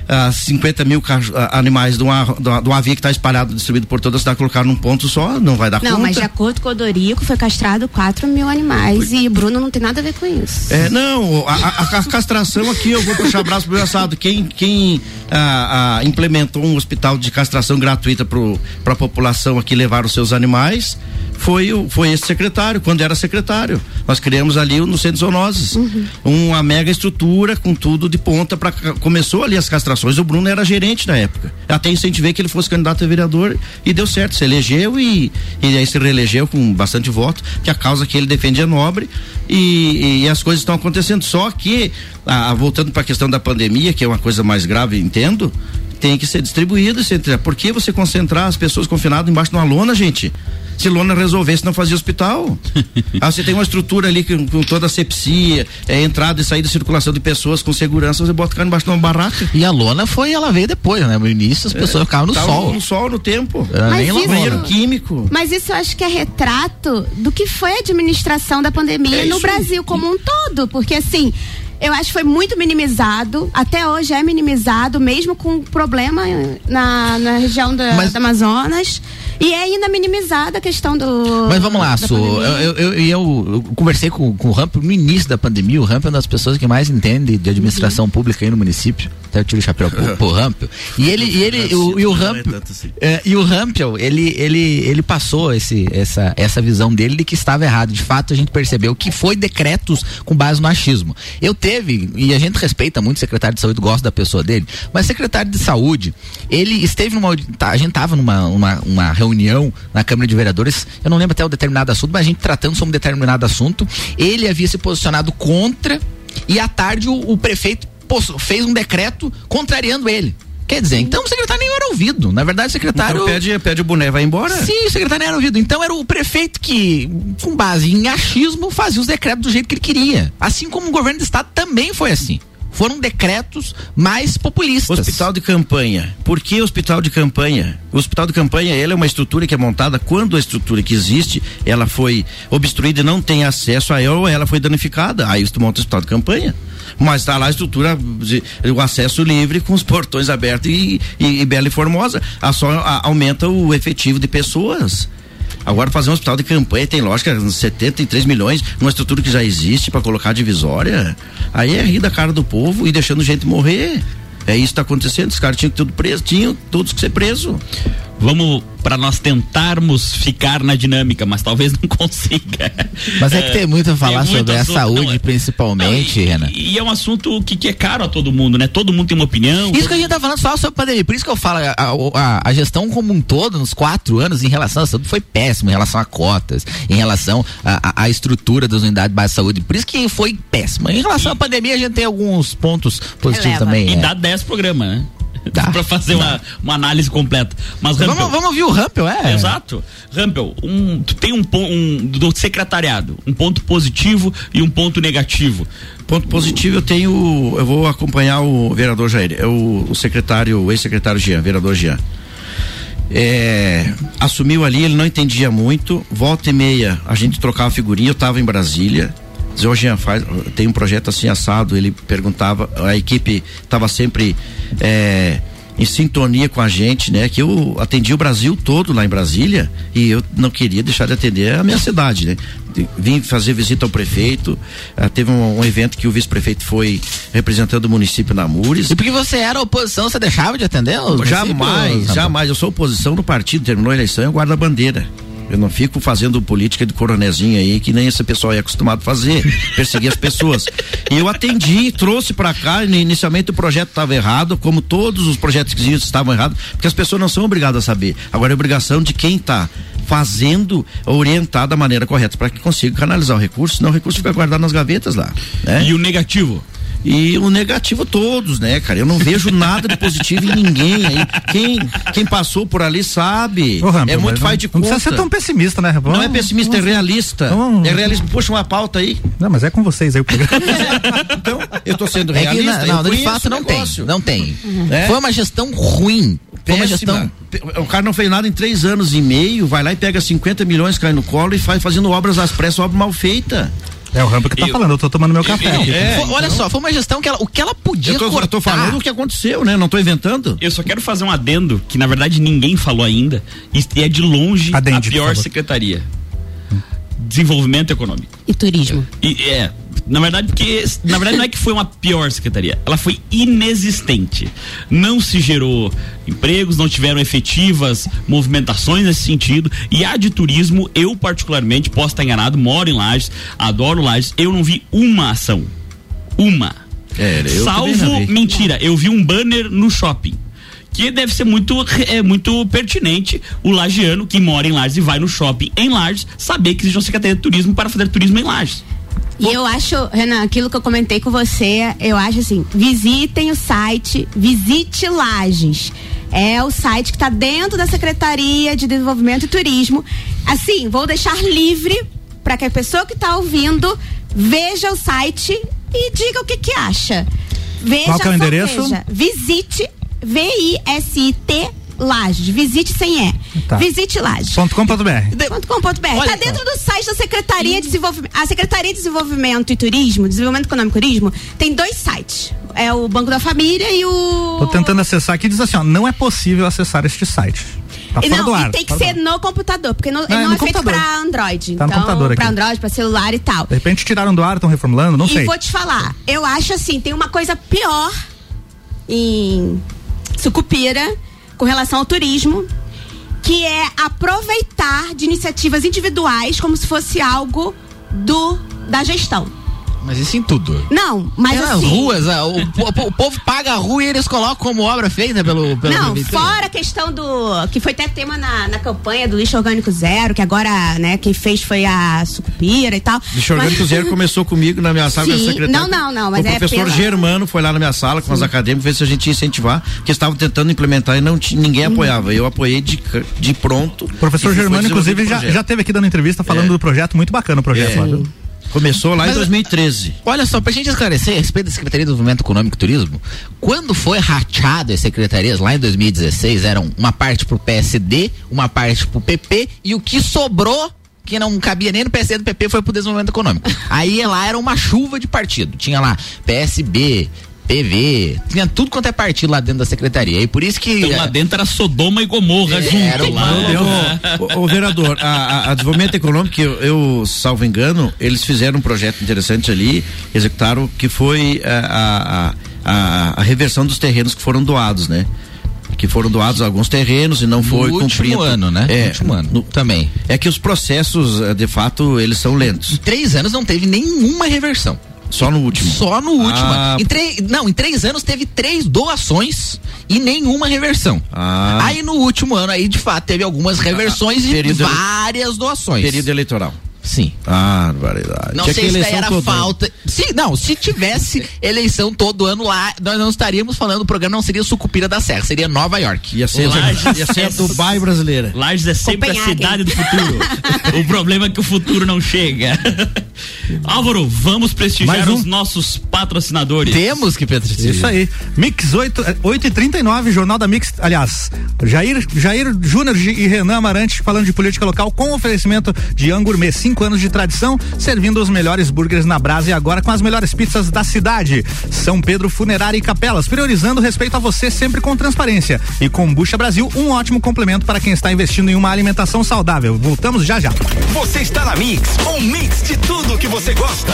ah, 50 mil ah, animais de uma, de uma, via que está espalhado, distribuído por toda a cidade, colocar num ponto só, não vai dar
Não,
conta.
mas de acordo com o Odorico, foi castrado 4 mil animais. E Bruno não tem nada a ver com isso.
É, não, a, a- a castração aqui, eu vou puxar abraço pro assado. Quem, quem ah, ah, implementou um hospital de castração gratuita para a população aqui levar os seus animais foi, o, foi esse secretário, quando era secretário. Nós criamos ali no Centro Zoonoses uma mega estrutura com tudo de ponta para começou ali as castrações. O Bruno era gerente na época. Até incentivei que ele fosse candidato a vereador e deu certo, se elegeu e, e aí se reelegeu com bastante voto, que a causa que ele defende é nobre e, e as coisas estão acontecendo. Só que, voltando para a questão da pandemia, que é uma coisa mais grave, entendo, tem que ser distribuído. esse- Por que você concentrar as pessoas confinadas embaixo de uma lona, gente? Se lona resolvesse, não fazia hospital. ah, você tem uma estrutura ali com, com toda a sepsia, é, entrada e saída, circulação de pessoas com segurança, você bota o cara embaixo de uma barraca.
E a lona foi, ela veio depois, né? No início as pessoas ficavam no sol.
No sol, no tempo.
Era
Mas
nem
isso-
Banheiro químico.
Mas isso eu acho que é retrato do que foi a administração da pandemia
É
no. Brasil como um todo. Porque assim, eu acho que foi muito minimizado, até hoje é minimizado, mesmo com problema na, na região da,
Mas-
do Amazonas. E é ainda minimizada a questão do.
Mas vamos lá, Su. Eu, eu, eu- eu conversei com, com o Ramp no início da pandemia. O Ramp é uma das pessoas que mais entende de administração
Uhum.
pública aí no município. Até eu tiro o chapéu pro, pro Rampel. E ele, e ele, o, e o
é
Rampel,
assim.
é, e o Rampel, ele, ele, ele passou esse, essa, essa visão dele de que estava errado. De fato, a gente percebeu que foi decretos com base no achismo. Eu teve, e a gente respeita muito o secretário de saúde, gosta da pessoa dele, mas o secretário de saúde, ele esteve numa. tá, a gente estava numa uma, uma reunião na Câmara de Vereadores, eu não lembro até o determinado assunto, mas a gente tratando sobre um determinado assunto, ele havia se posicionado contra, e à tarde o, o prefeito fez um decreto contrariando ele. Quer dizer, então o secretário nem era ouvido. Na verdade, o secretário.
Então pede, pede o boné, vai embora.
Sim, o secretário nem era ouvido. Então era o prefeito que, com base em achismo, fazia os decretos do jeito que ele queria. Assim como o governo do estado também foi assim. Foram decretos mais populistas.
Hospital de campanha. Por que hospital de campanha? O hospital de campanha, ele é uma estrutura que é montada quando a estrutura que existe, ela foi obstruída e não tem acesso a ela ou ela foi danificada. Aí tu monta o hospital de campanha. Mas está lá a estrutura, de- o acesso livre com os portões abertos e, e, e bela e formosa. A só a- aumenta o efetivo de pessoas. Agora fazer um hospital de campanha tem lógica, 73 milhões, numa estrutura que já existe para colocar divisória. Aí é rir da cara do povo e deixando gente morrer. É isso que tá acontecendo, os caras tinham que tudo preso, tinham todos que ser preso.
Vamos para nós tentarmos ficar na dinâmica, mas talvez não consiga.
Mas é que tem muito a falar
tem muito
sobre a
assunto,
saúde,
não, é-
principalmente,
Não, e,
Renan.
E, e é um assunto que, que é caro a todo mundo, né? Todo mundo tem uma opinião.
Isso que a gente tá falando só sobre pandemia. Por isso que eu falo, a, a- a gestão como um todo, nos quatro anos, em relação à saúde, foi péssima, em relação a cotas, em relação à- estrutura das unidades básicas de saúde. Por isso que foi péssima. Em relação à pandemia, a gente tem alguns pontos positivos
Releva.
também.
E
é.
dá 10 programas, né?
Dá.
pra fazer uma, uma análise completa. Mas Rampel,
Vamos, vamos ouvir o Rampel, é?
Exato. Rampel, um, tu tem um ponto um, do secretariado, um ponto positivo e um ponto negativo.
Ponto positivo, eu tenho. Eu vou acompanhar o vereador Jair, é o, o secretário, o ex-secretário Jean, vereador Jean. É, assumiu ali, ele não entendia muito. Volta e meia, a gente trocava figurinha, eu estava em Brasília. Jean, faz, tem um projeto assim assado. Ele perguntava, a equipe estava sempre é, em sintonia com a gente, né? Que eu atendi o Brasil todo lá em Brasília e eu não queria deixar de atender a minha cidade, né? Vim fazer visita ao prefeito. ah, teve um, um evento que o vice-prefeito foi representando o município na Mures.
E porque você era oposição, você deixava de atender? os
Jamais,
municípios,
jamais. Eu sou oposição no partido, terminou a eleição, eu guardo a bandeira. Eu não fico fazendo política de coronezinho aí, que nem esse pessoal é acostumado a fazer, perseguir as pessoas. E eu atendi, trouxe pra cá, ini- inicialmente o projeto estava errado, como todos os projetos que estavam errados, porque as pessoas não são obrigadas a saber. Agora é obrigação de quem está fazendo orientar da maneira correta para que consiga canalizar o recurso, senão o recurso fica guardado nas gavetas lá. né?
E o negativo?
E o negativo todos, né, cara? Eu não vejo nada de positivo em ninguém aí. Quem, quem passou por ali sabe.
Ô,
é muito faz
não-
de
Não
conta.
precisa ser tão pessimista, né?
Não é pessimista, é realista.
Vamos-
É realista. Puxa uma pauta aí.
Não, mas é com vocês aí o programa.
Então, eu tô sendo
É que
realista.
não,
eu
de fato não tem, não tem.
É?
Foi uma gestão ruim. Foi uma gestão.
O cara não fez nada em três anos e meio, vai lá e pega 50 milhões, cai no colo e faz fazendo obras às pressas, obra mal feita.
É o Rampo que tá
Eu-
falando, eu tô tomando meu café.
eu-
aqui.
É,
Foi- olha só, foi uma gestão que ela, o que ela podia
Eu tô, eu
cortar.
tô falando o que aconteceu, né? Não tô inventando.
Eu só quero fazer um adendo que na verdade ninguém falou ainda e é de longe
Adende,
a pior secretaria. Desenvolvimento econômico.
E turismo.
E é, na verdade, porque na verdade não é que foi uma pior secretaria, ela foi inexistente. Não se gerou empregos, não tiveram efetivas movimentações nesse sentido. E a de turismo, eu particularmente posso estar enganado, moro em Lages, adoro Lages, eu não vi uma ação. Uma.
É,
Salvo mentira, eu vi um banner no shopping. Que deve ser muito, é, muito pertinente o lagiano que mora em Lages e vai no shopping em Lages saber que existe uma secretaria de turismo para fazer turismo em Lages.
E eu acho, Renan, aquilo que eu comentei com você, eu acho assim, visitem o site, visite Lages. É o site que está dentro da Secretaria de Desenvolvimento e Turismo. Assim, vou deixar livre para que a pessoa que está ouvindo veja o site e diga o que que acha. Veja,
Qual que é o endereço?
veja. Visite V-I-S-I-T Lages. Visite sem E.
Tá.
Visite Lages. .com.br.
Olha
Tá dentro do site da Secretaria de Desenvolvimento. A Secretaria de Desenvolvimento e Turismo, Desenvolvimento Econômico e Turismo, tem dois sites. É o Banco da Família e o.
Tô tentando acessar aqui e diz assim, ó, não é possível acessar este site. Tá
E
fora
não,
do ar.
e tem que ser no computador, porque não,
Não, é
não
no
é feito
computador.
pra Android.
Tá no
então,
computador
pra. Android, pra celular e tal.
De repente tiraram do ar, estão reformulando, não
e
sei.
vou te falar, eu acho assim, tem uma coisa pior em Sucupira com relação ao turismo, que é aproveitar de iniciativas individuais como se fosse algo do da gestão.
Mas isso em tudo.
Não, mas
Tem nas
assim,
ruas, ah, o, o- o povo paga a rua e eles colocam como obra feita pelo, pelo
Não,
prefeitura.
fora a questão do. que foi até tema na, na campanha do lixo orgânico zero, que agora, né, quem fez foi a Sucupira e tal.
Lixo Orgânico
Mas-
Zero começou comigo na minha sala,
Sim,
minha secretária.
não, não, não, mas
o
é
professor
pela-
Germano foi lá na minha sala com os acadêmicos, ver se a gente ia incentivar, que estavam tentando implementar e não ninguém
Uhum.
apoiava. Eu apoiei de, de pronto.
O professor Germano, inclusive, já, já teve aqui dando entrevista falando
É.
do projeto, muito bacana o projeto.
É. Começou lá
Mas-
em 2013.
Olha só, pra gente esclarecer a respeito da Secretaria de Desenvolvimento Econômico e Turismo, quando foi rachado as secretarias lá em 2016, eram uma parte pro PSD, uma parte pro PP e o que sobrou que não cabia nem no PSD do PP foi pro desenvolvimento econômico. Aí lá era uma chuva de partido. Tinha lá PSB, PV, tinha tudo quanto é partido lá dentro da secretaria. E por isso que.
Então lá dentro era Sodoma e Gomorra junto
era
lá.
Eu, o, o vereador, a, a- a desenvolvimento econômico, que eu, eu, salvo engano, eles fizeram um projeto interessante ali, executaram, que foi a, a, a, a reversão dos terrenos que foram doados, né? Que foram doados alguns terrenos e não foi
no último
cumprido.
ano, né?
É,
no último ano.
no-
também.
é que os processos, eh, de fato, eles são lentos.
Em três anos não teve nenhuma reversão.
Só no último.
Só no último.
Ah.
Em três, não, em três anos teve três doações e nenhuma reversão.
Ah.
Aí no último ano aí de fato teve algumas reversões e
período
várias doações.
Período eleitoral.
Sim.
Ah, variedade.
Não
Tinha
sei
que
se daí era
ano.
falta. Se, não, se tivesse eleição todo ano lá, nós não estaríamos falando, o programa não seria Sucupira da Serra, seria Nova York.
Ia ser,
Lages
ia ser a
é-
Dubai brasileira.
Lages é sempre a cidade do futuro. o problema é que o futuro não chega. Álvaro, vamos prestigiar
um.
os nossos patrocinadores.
Temos que prestigiar.
Isso aí. Mix 8, é, 8 e 39 Jornal da Mix. Aliás, Jair, Jair Júnior e Renan Amarante falando de política local com oferecimento de Angourmet. Cinco anos de tradição, servindo os melhores burgers na brasa e agora com as melhores pizzas da cidade. São Pedro Funerária e Capelas, priorizando o respeito a você sempre com transparência. E Combucha Brasil, um ótimo complemento para quem está investindo em uma alimentação saudável. Voltamos já já.
Você está na Mix, um mix de tudo que você gosta.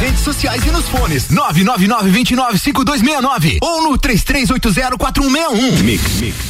redes sociais e nos fones. 999-295269 ou no 33804161.
Mix, mix, mix.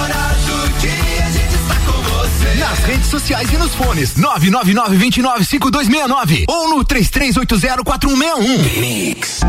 Nas redes sociais e nos fones 999-295269 ou no 33804161.
Mix.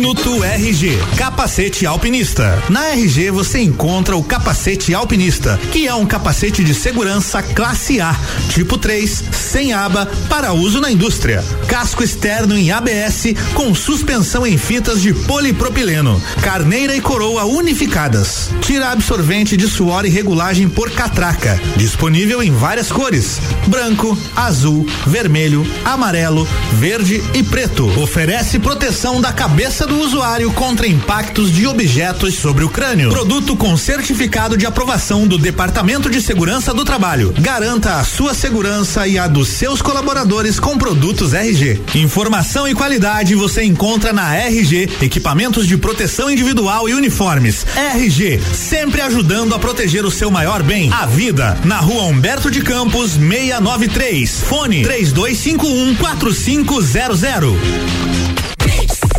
Minuto RG, capacete alpinista. Na RG você encontra o capacete alpinista, que é um capacete de segurança classe A, tipo 3, sem aba, para uso na indústria. Casco externo em ABS com suspensão em fitas de polipropileno, carneira e coroa unificadas. Tira absorvente de suor e regulagem por catraca. Disponível em várias cores: branco, azul, vermelho, amarelo, verde e preto. Oferece proteção da cabeça do usuário contra impactos de objetos sobre o crânio. Produto com certificado de aprovação do Departamento de Segurança do Trabalho. Garanta a sua segurança e a dos seus colaboradores com produtos RG. Informação e qualidade você encontra na RG, equipamentos de proteção individual e uniformes. RG, sempre ajudando a proteger o seu maior bem, a vida. Na rua Humberto de Campos, 693. Fone 3251 4500.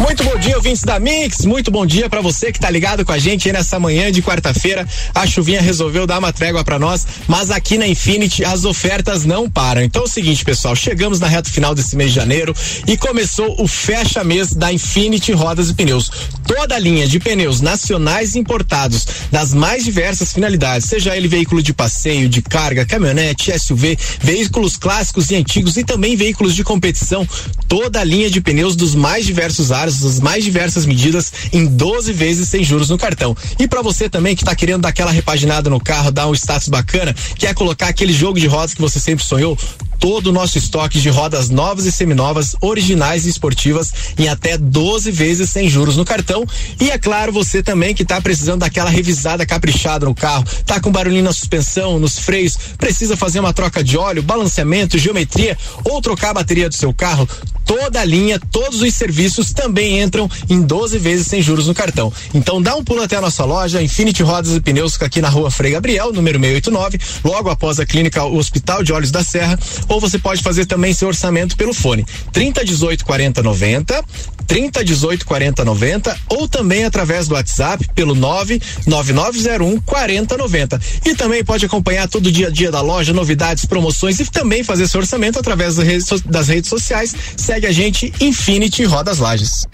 Muito bom dia, ouvintes da Mix. Muito bom dia para você que tá ligado com a gente aí nessa manhã de quarta-feira. A chuvinha resolveu dar uma trégua para nós, mas aqui na Infinity as ofertas não param. Então é o seguinte, pessoal, chegamos na reta final desse mês de janeiro e começou o fecha mês da Infinity Rodas e Pneus. Toda a linha de pneus nacionais importados das mais diversas finalidades, seja ele veículo de passeio, de carga, caminhonete, SUV, veículos clássicos e antigos e também veículos de competição. Toda a linha de pneus dos mais diversos aros as mais diversas medidas em 12 vezes sem juros no cartão. E para você também que está querendo dar aquela repaginada no carro, dar um status bacana, quer colocar aquele jogo de rodas que você sempre sonhou, todo o nosso estoque de rodas novas e seminovas, originais e esportivas em até 12 vezes sem juros no cartão. E é claro, você também que está precisando daquela revisada caprichada no carro, tá com barulhinho na suspensão, nos freios, precisa fazer uma troca de óleo, balanceamento, geometria ou trocar a bateria do seu carro, toda a linha, todos os serviços também entram em 12 vezes sem juros no cartão. Então dá um pulo até a nossa loja, Infinity Rodas e Pneus, aqui na rua Frei Gabriel, número 689, logo após a clínica Hospital de Olhos da Serra, ou você pode fazer também seu orçamento pelo fone 3018 40 90, 3018 40 90 ou também através do WhatsApp pelo 99901 4090. E também pode acompanhar todo o dia a dia da loja, novidades, promoções e também fazer seu orçamento através das redes, das redes sociais. Segue a gente Infinity Rodas Lages.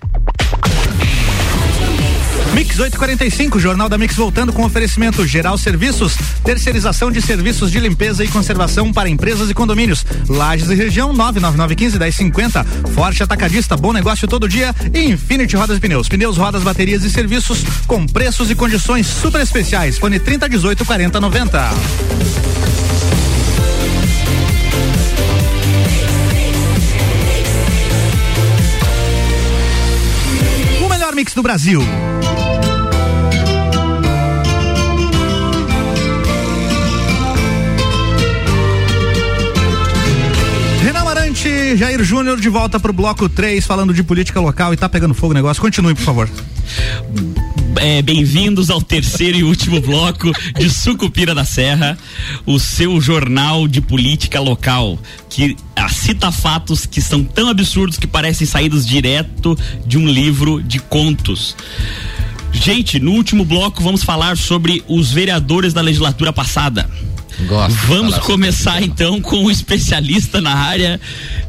Mix 845, Jornal da Mix voltando com oferecimento geral serviços, terceirização de serviços de limpeza e conservação para empresas e condomínios. Lages e região 99915 1050. Forte atacadista, bom negócio todo dia e Infinity Rodas e Pneus. Pneus, rodas, baterias e serviços com preços e condições super especiais. Fone 3018 4090. O melhor mix do Brasil. Jair Júnior de volta pro bloco 3, falando de política local e tá pegando fogo o negócio. Continue, por favor.
É, Bem-vindos ao terceiro e último bloco de Sucupira da Serra, o seu jornal de política local, que cita fatos que são tão absurdos que parecem saídos direto de um livro de contos. Gente, no último bloco vamos falar sobre os vereadores da legislatura passada.
Gosto.
Vamos começar então com o especialista na área,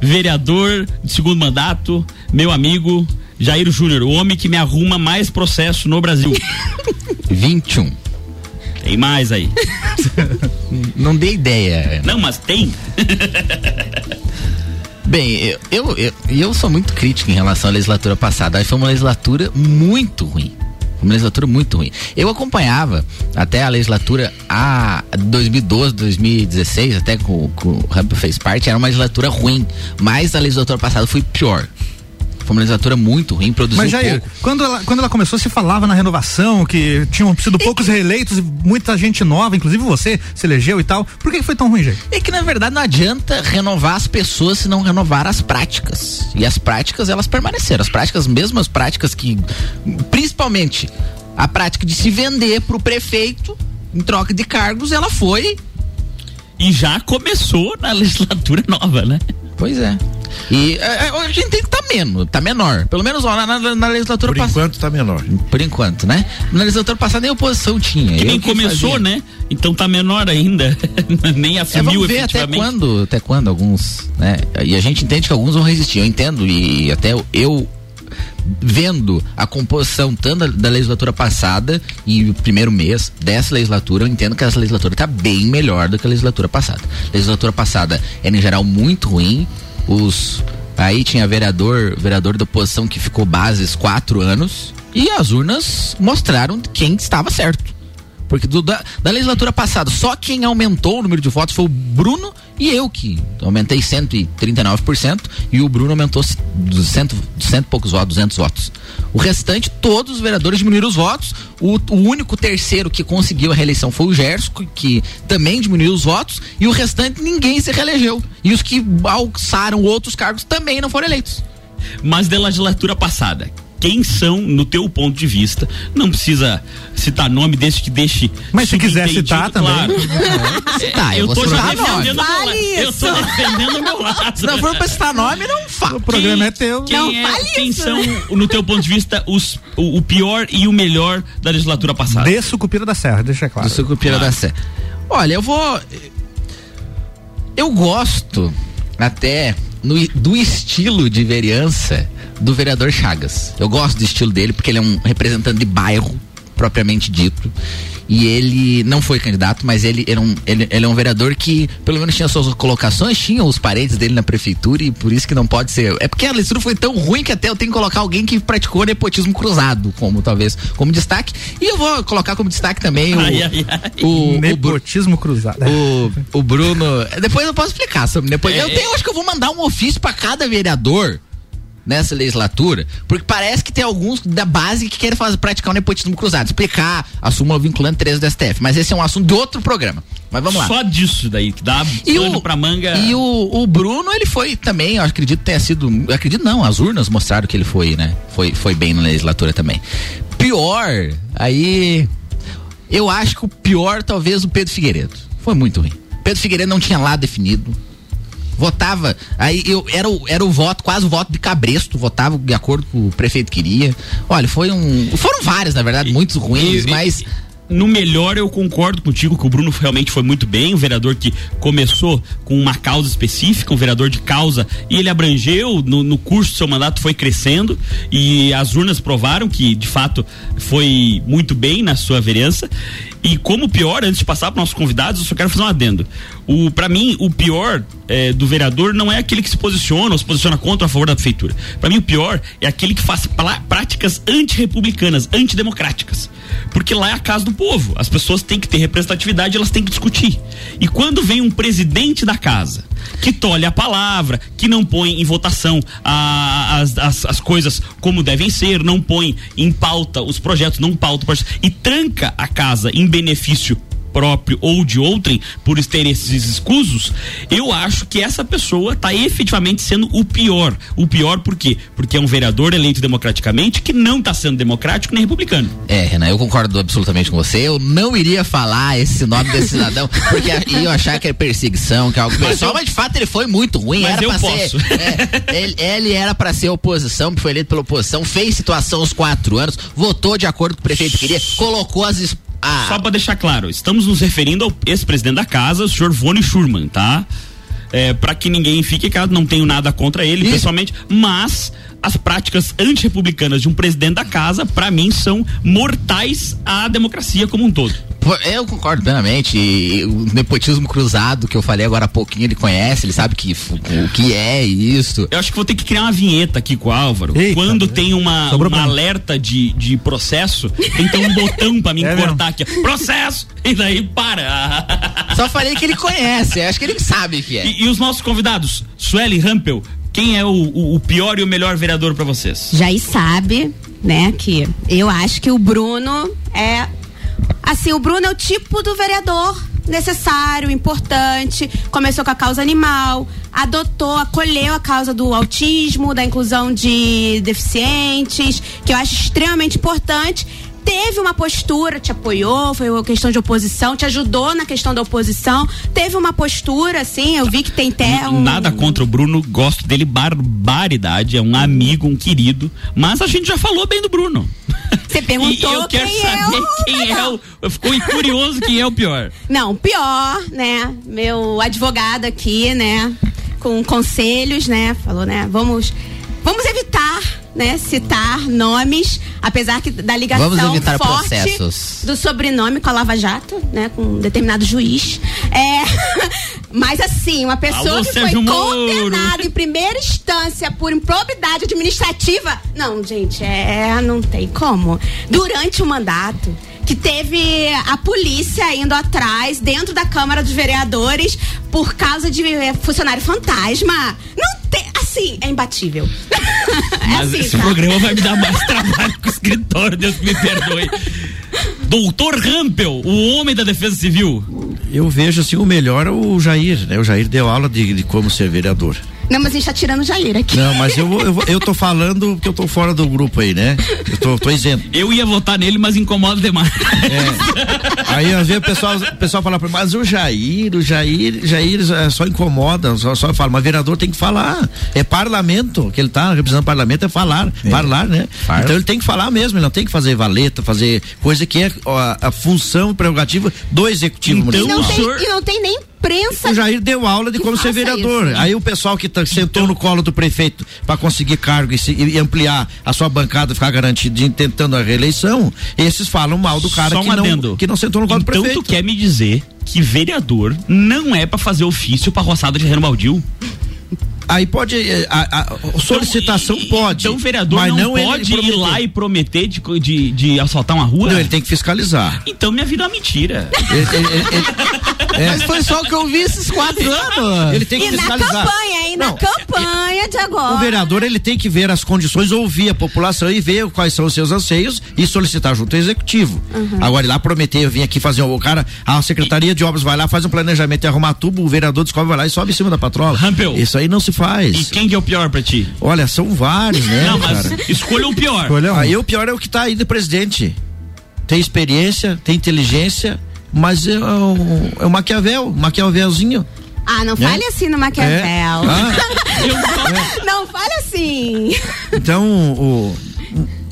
vereador de segundo mandato, meu amigo Jair Júnior, o homem que me arruma mais processo no Brasil.
21.
Tem mais aí.
Não dei ideia.
Não, mas tem.
Bem, eu, eu, eu, eu sou muito crítico em relação à legislatura passada. Que foi uma legislatura muito ruim. Uma legislatura muito ruim. Eu acompanhava até a legislatura a 2012, 2016, até com o Ramp fez parte, era uma legislatura ruim. Mas a legislatura passada foi pior. Foi uma legislatura muito ruim, produziu
Mas Jair,
pouco.
quando ela, quando ela começou, se falava na renovação que tinham sido poucos reeleitos e muita gente nova, inclusive você se elegeu e tal. Por que que foi tão ruim, Jair?
É que na verdade não adianta renovar as pessoas se não renovar as práticas. E as práticas elas permaneceram. As práticas, mesmo as práticas que, principalmente a prática de se vender pro prefeito em troca de cargos, ela foi.
E já começou na legislatura nova, né?
Pois é. E é, é, a gente tem que estar tá menos, tá menor. Pelo menos ó, na, na, na legislatura
Por
passada.
enquanto tá menor.
Por enquanto, né? Na legislatura passada nem oposição tinha.
Que nem começou,
fazia.
né? Então tá menor ainda. nem
É,
assumiu
vamos ver até quando, até quando alguns, né? E a gente entende que alguns vão resistir. Eu entendo e até eu vendo a composição tanto da, da legislatura passada e o primeiro mês dessa legislatura, eu entendo que essa legislatura está bem melhor do que a legislatura passada. A legislatura passada era em geral muito ruim. Os aí tinha vereador, vereador da oposição que ficou bases quatro anos e as urnas mostraram quem estava certo. Porque do- da, da legislatura passada, só quem aumentou o número de votos foi o Bruno e eu, que aumentei 139%, e o Bruno aumentou dos cento, cento e poucos votos, 200 votos. O restante, todos os vereadores diminuíram os votos. O, o único terceiro que conseguiu a reeleição foi o Gerson, que também diminuiu os votos, e o restante ninguém se reelegeu. E os que alçaram outros cargos também não foram eleitos.
Mas da legislatura passada, quem são, no teu ponto de vista, não precisa citar nome desde que deixe.
Mas se quiser citar também.
Claro.
Citar, eu
eu
vou
tô já defendendo o meu Eu tô defendendo o meu lado.
Se não for pra citar nome, não fala.
O programa é teu.
Quem,
Não
é-
fale
quem
isso,
são, no teu ponto de vista, os, o, o pior e o melhor da legislatura passada?
De Sucupira da Serra, deixa claro.
do Sucupira da Sé. Olha, eu vou. Eu gosto até no- do estilo de vereança do vereador Chagas. Eu gosto do estilo dele porque ele é um representante de bairro, propriamente dito. E ele não foi candidato, mas ele, era um, ele, ele é um vereador que, pelo menos, tinha suas colocações, tinha os parentes dele na prefeitura e por isso que não pode ser. É porque a leitura foi tão ruim que até eu tenho que colocar alguém que praticou nepotismo cruzado, como talvez, como destaque. E eu vou colocar como destaque também o,
Ai, ai, ai.
o, o,
Nepotismo cruzado.
o, o Bruno. Depois eu posso explicar sobre depois.
É,
eu tenho, acho que eu vou mandar um ofício pra cada vereador nessa legislatura, porque parece que tem alguns da base que querem fazer, praticar o nepotismo cruzado, explicar a súmula vinculante 13 do STF, mas esse é um assunto de outro programa. Mas vamos lá.
Só disso daí, que dá
E
pano
o,
pra manga.
e o, o Bruno, ele foi também, eu acredito que tenha sido. Eu acredito não, as urnas mostraram que ele foi, né? Foi, foi bem na legislatura também. Pior, aí. Eu acho que o pior, talvez, o Pedro Figueiredo. Foi muito ruim. Pedro Figueiredo não tinha lado definido. Votava, aí eu era o, era o voto, quase o voto de cabresto, votava de acordo com o prefeito queria. Olha, foi um. Foram vários, na verdade, muitos ruins, mas.
No melhor, eu concordo contigo que o Bruno realmente foi muito bem, um vereador que começou com uma causa específica, um vereador de causa, e ele abrangeu, no, no curso do seu mandato foi crescendo, e as urnas provaram que, de fato, foi muito bem na sua vereança. E como pior, antes de passar para nossos convidados, eu só quero fazer um adendo. O, para mim, o pior eh, do vereador não é aquele que se posiciona ou se posiciona contra ou a favor da prefeitura. Para mim, o pior é aquele que faz práticas antirrepublicanas, antidemocráticas. Porque lá é a casa do povo. As pessoas têm que ter representatividade, elas têm que discutir. E quando vem um presidente da casa que tolhe a palavra, que não põe em votação a- as, as, as coisas como devem ser, não põe em pauta os projetos, não pauta o projeto, e tranca a casa em benefício próprio ou de outrem, por ter esses escusos, eu acho que essa pessoa está efetivamente sendo o pior. O pior por quê? Porque é um vereador eleito democraticamente que não está sendo democrático nem republicano.
É, Renan, eu concordo absolutamente com você. Eu não iria falar esse nome desse cidadão, porque iam achar que é perseguição, que é algo pessoal, mas de fato ele foi muito ruim.
Mas
era
eu posso.
ser. é, ele, ele era para ser oposição, foi eleito pela oposição, fez situação aos quatro anos, votou de acordo com o que o prefeito queria, colocou as. Es- a-
Só para deixar claro, estamos nos referindo ao ex-presidente da casa, o senhor Vone Schurman, tá? É, para que ninguém fique caso, não tenho nada contra ele pessoalmente, mas as práticas antirrepublicanas de um presidente da casa, para mim, são mortais à democracia como um todo.
Eu concordo plenamente. E o nepotismo cruzado que eu falei agora há pouquinho, ele conhece, ele sabe que, o que é isso.
Eu acho que vou ter que criar uma vinheta aqui com o Álvaro. Quando tem uma, uma alerta de, de processo, tem que ter um botão pra mim cortar aqui. ó. Processo! E daí para.
Só falei que ele conhece, acho que ele sabe que é.
E, e os nossos convidados, Sueli Rampel, quem é o, o- o pior e o melhor vereador pra vocês?
Jair sabe, né, que eu acho que o Bruno é. Assim, o Bruno é o tipo do vereador necessário, importante. Começou com a causa animal, adotou, acolheu a causa do autismo, da inclusão de deficientes, que eu acho extremamente importante. Teve uma postura, te apoiou, foi uma questão de oposição, te ajudou na questão da oposição. Teve uma postura, assim, eu vi que tem até um.
Nada contra o Bruno, gosto dele barbaridade, é um amigo, um querido, mas a gente já falou bem do Bruno.
Você perguntou
E eu quero
quem
saber
é o
quem é o. Eu fico curioso quem é o pior.
Não, pior, né? Meu advogado aqui, né? Com conselhos, né? Falou, né? Vamos, vamos evitar, né? Citar nomes, apesar que da ligação
Vamos evitar
forte
processos.
do sobrenome com a Lava Jato, né? Com um determinado juiz. É, mas assim, uma pessoa
Alô,
que foi
Sérgio Moro.
condenada em primeira instância por improbidade administrativa. Não, gente, é, não tem como. Durante o mandato que teve a polícia indo atrás dentro da Câmara dos Vereadores por causa de funcionário fantasma. Não tem, assim, é imbatível.
Mas
assim,
esse
tá?
programa vai me dar mais trabalho que o escritório, Deus me perdoe. Doutor Rampel, o homem da defesa civil.
Eu vejo assim, o melhor é o Jair, né? O Jair deu aula de, de como ser vereador.
Não, mas a gente tá tirando o Jair aqui.
Não, mas eu, eu, eu tô falando porque eu tô fora do grupo aí, né? Eu tô, tô isento.
Eu ia votar nele, mas incomoda demais.
Aí às vezes o pessoal, o pessoal fala pra mim, mas o Jair, o Jair, Jair é, só incomoda, só, só fala, mas vereador tem que falar. É parlamento, que ele tá representando o parlamento é falar, falar, né?
Fala.
Então ele tem que falar mesmo, ele não tem que fazer valeta, fazer coisa que é a, a função prerrogativa do executivo
e,
municipal.
não tem, e não tem nem prensa.
O Jair deu aula de como ser vereador.
isso.
Aí o pessoal que tá- sentou no colo do prefeito para conseguir cargo e, se- e ampliar a sua bancada, ficar garantido de tentando a reeleição, esses falam mal do cara que, não, que não sentou no colo do
Então
prefeito.
tu quer me dizer que vereador não é pra fazer ofício pra roçada de Renan Baldio?
Aí pode. eh, A, a- solicitação pode.
Então o vereador
mas
não,
não ele
pode ir lá e prometer de, de, de assaltar uma rua?
Não, ele tem que fiscalizar.
Então minha vida é uma mentira.
É.
Mas foi só o que eu vi esses quatro anos.
Ele tem que
E na
fiscalizar.
campanha, hein? Na campanha de agora.
O vereador ele tem que ver as condições, ouvir a população e ver quais são os seus anseios e solicitar junto ao executivo.
Uhum.
Agora ir lá prometer, eu vim aqui fazer o cara, a secretaria de obras vai lá, faz um planejamento e arrumar tubo, o vereador descobre, vai lá e sobe em cima da patrola.
Rampel.
Isso aí não se faz.
E quem que é o pior pra ti?
Olha, são vários, né?
Não, mas
cara?
escolha o pior.
Aí o pior é o que tá aí de presidente. Tem experiência, tem inteligência, mas é o, é o Maquiavel, Maquiavelzinho.
Ah, não
Né?
fale assim no Maquiavel.
É. Ah.
não fale assim.
Então, o,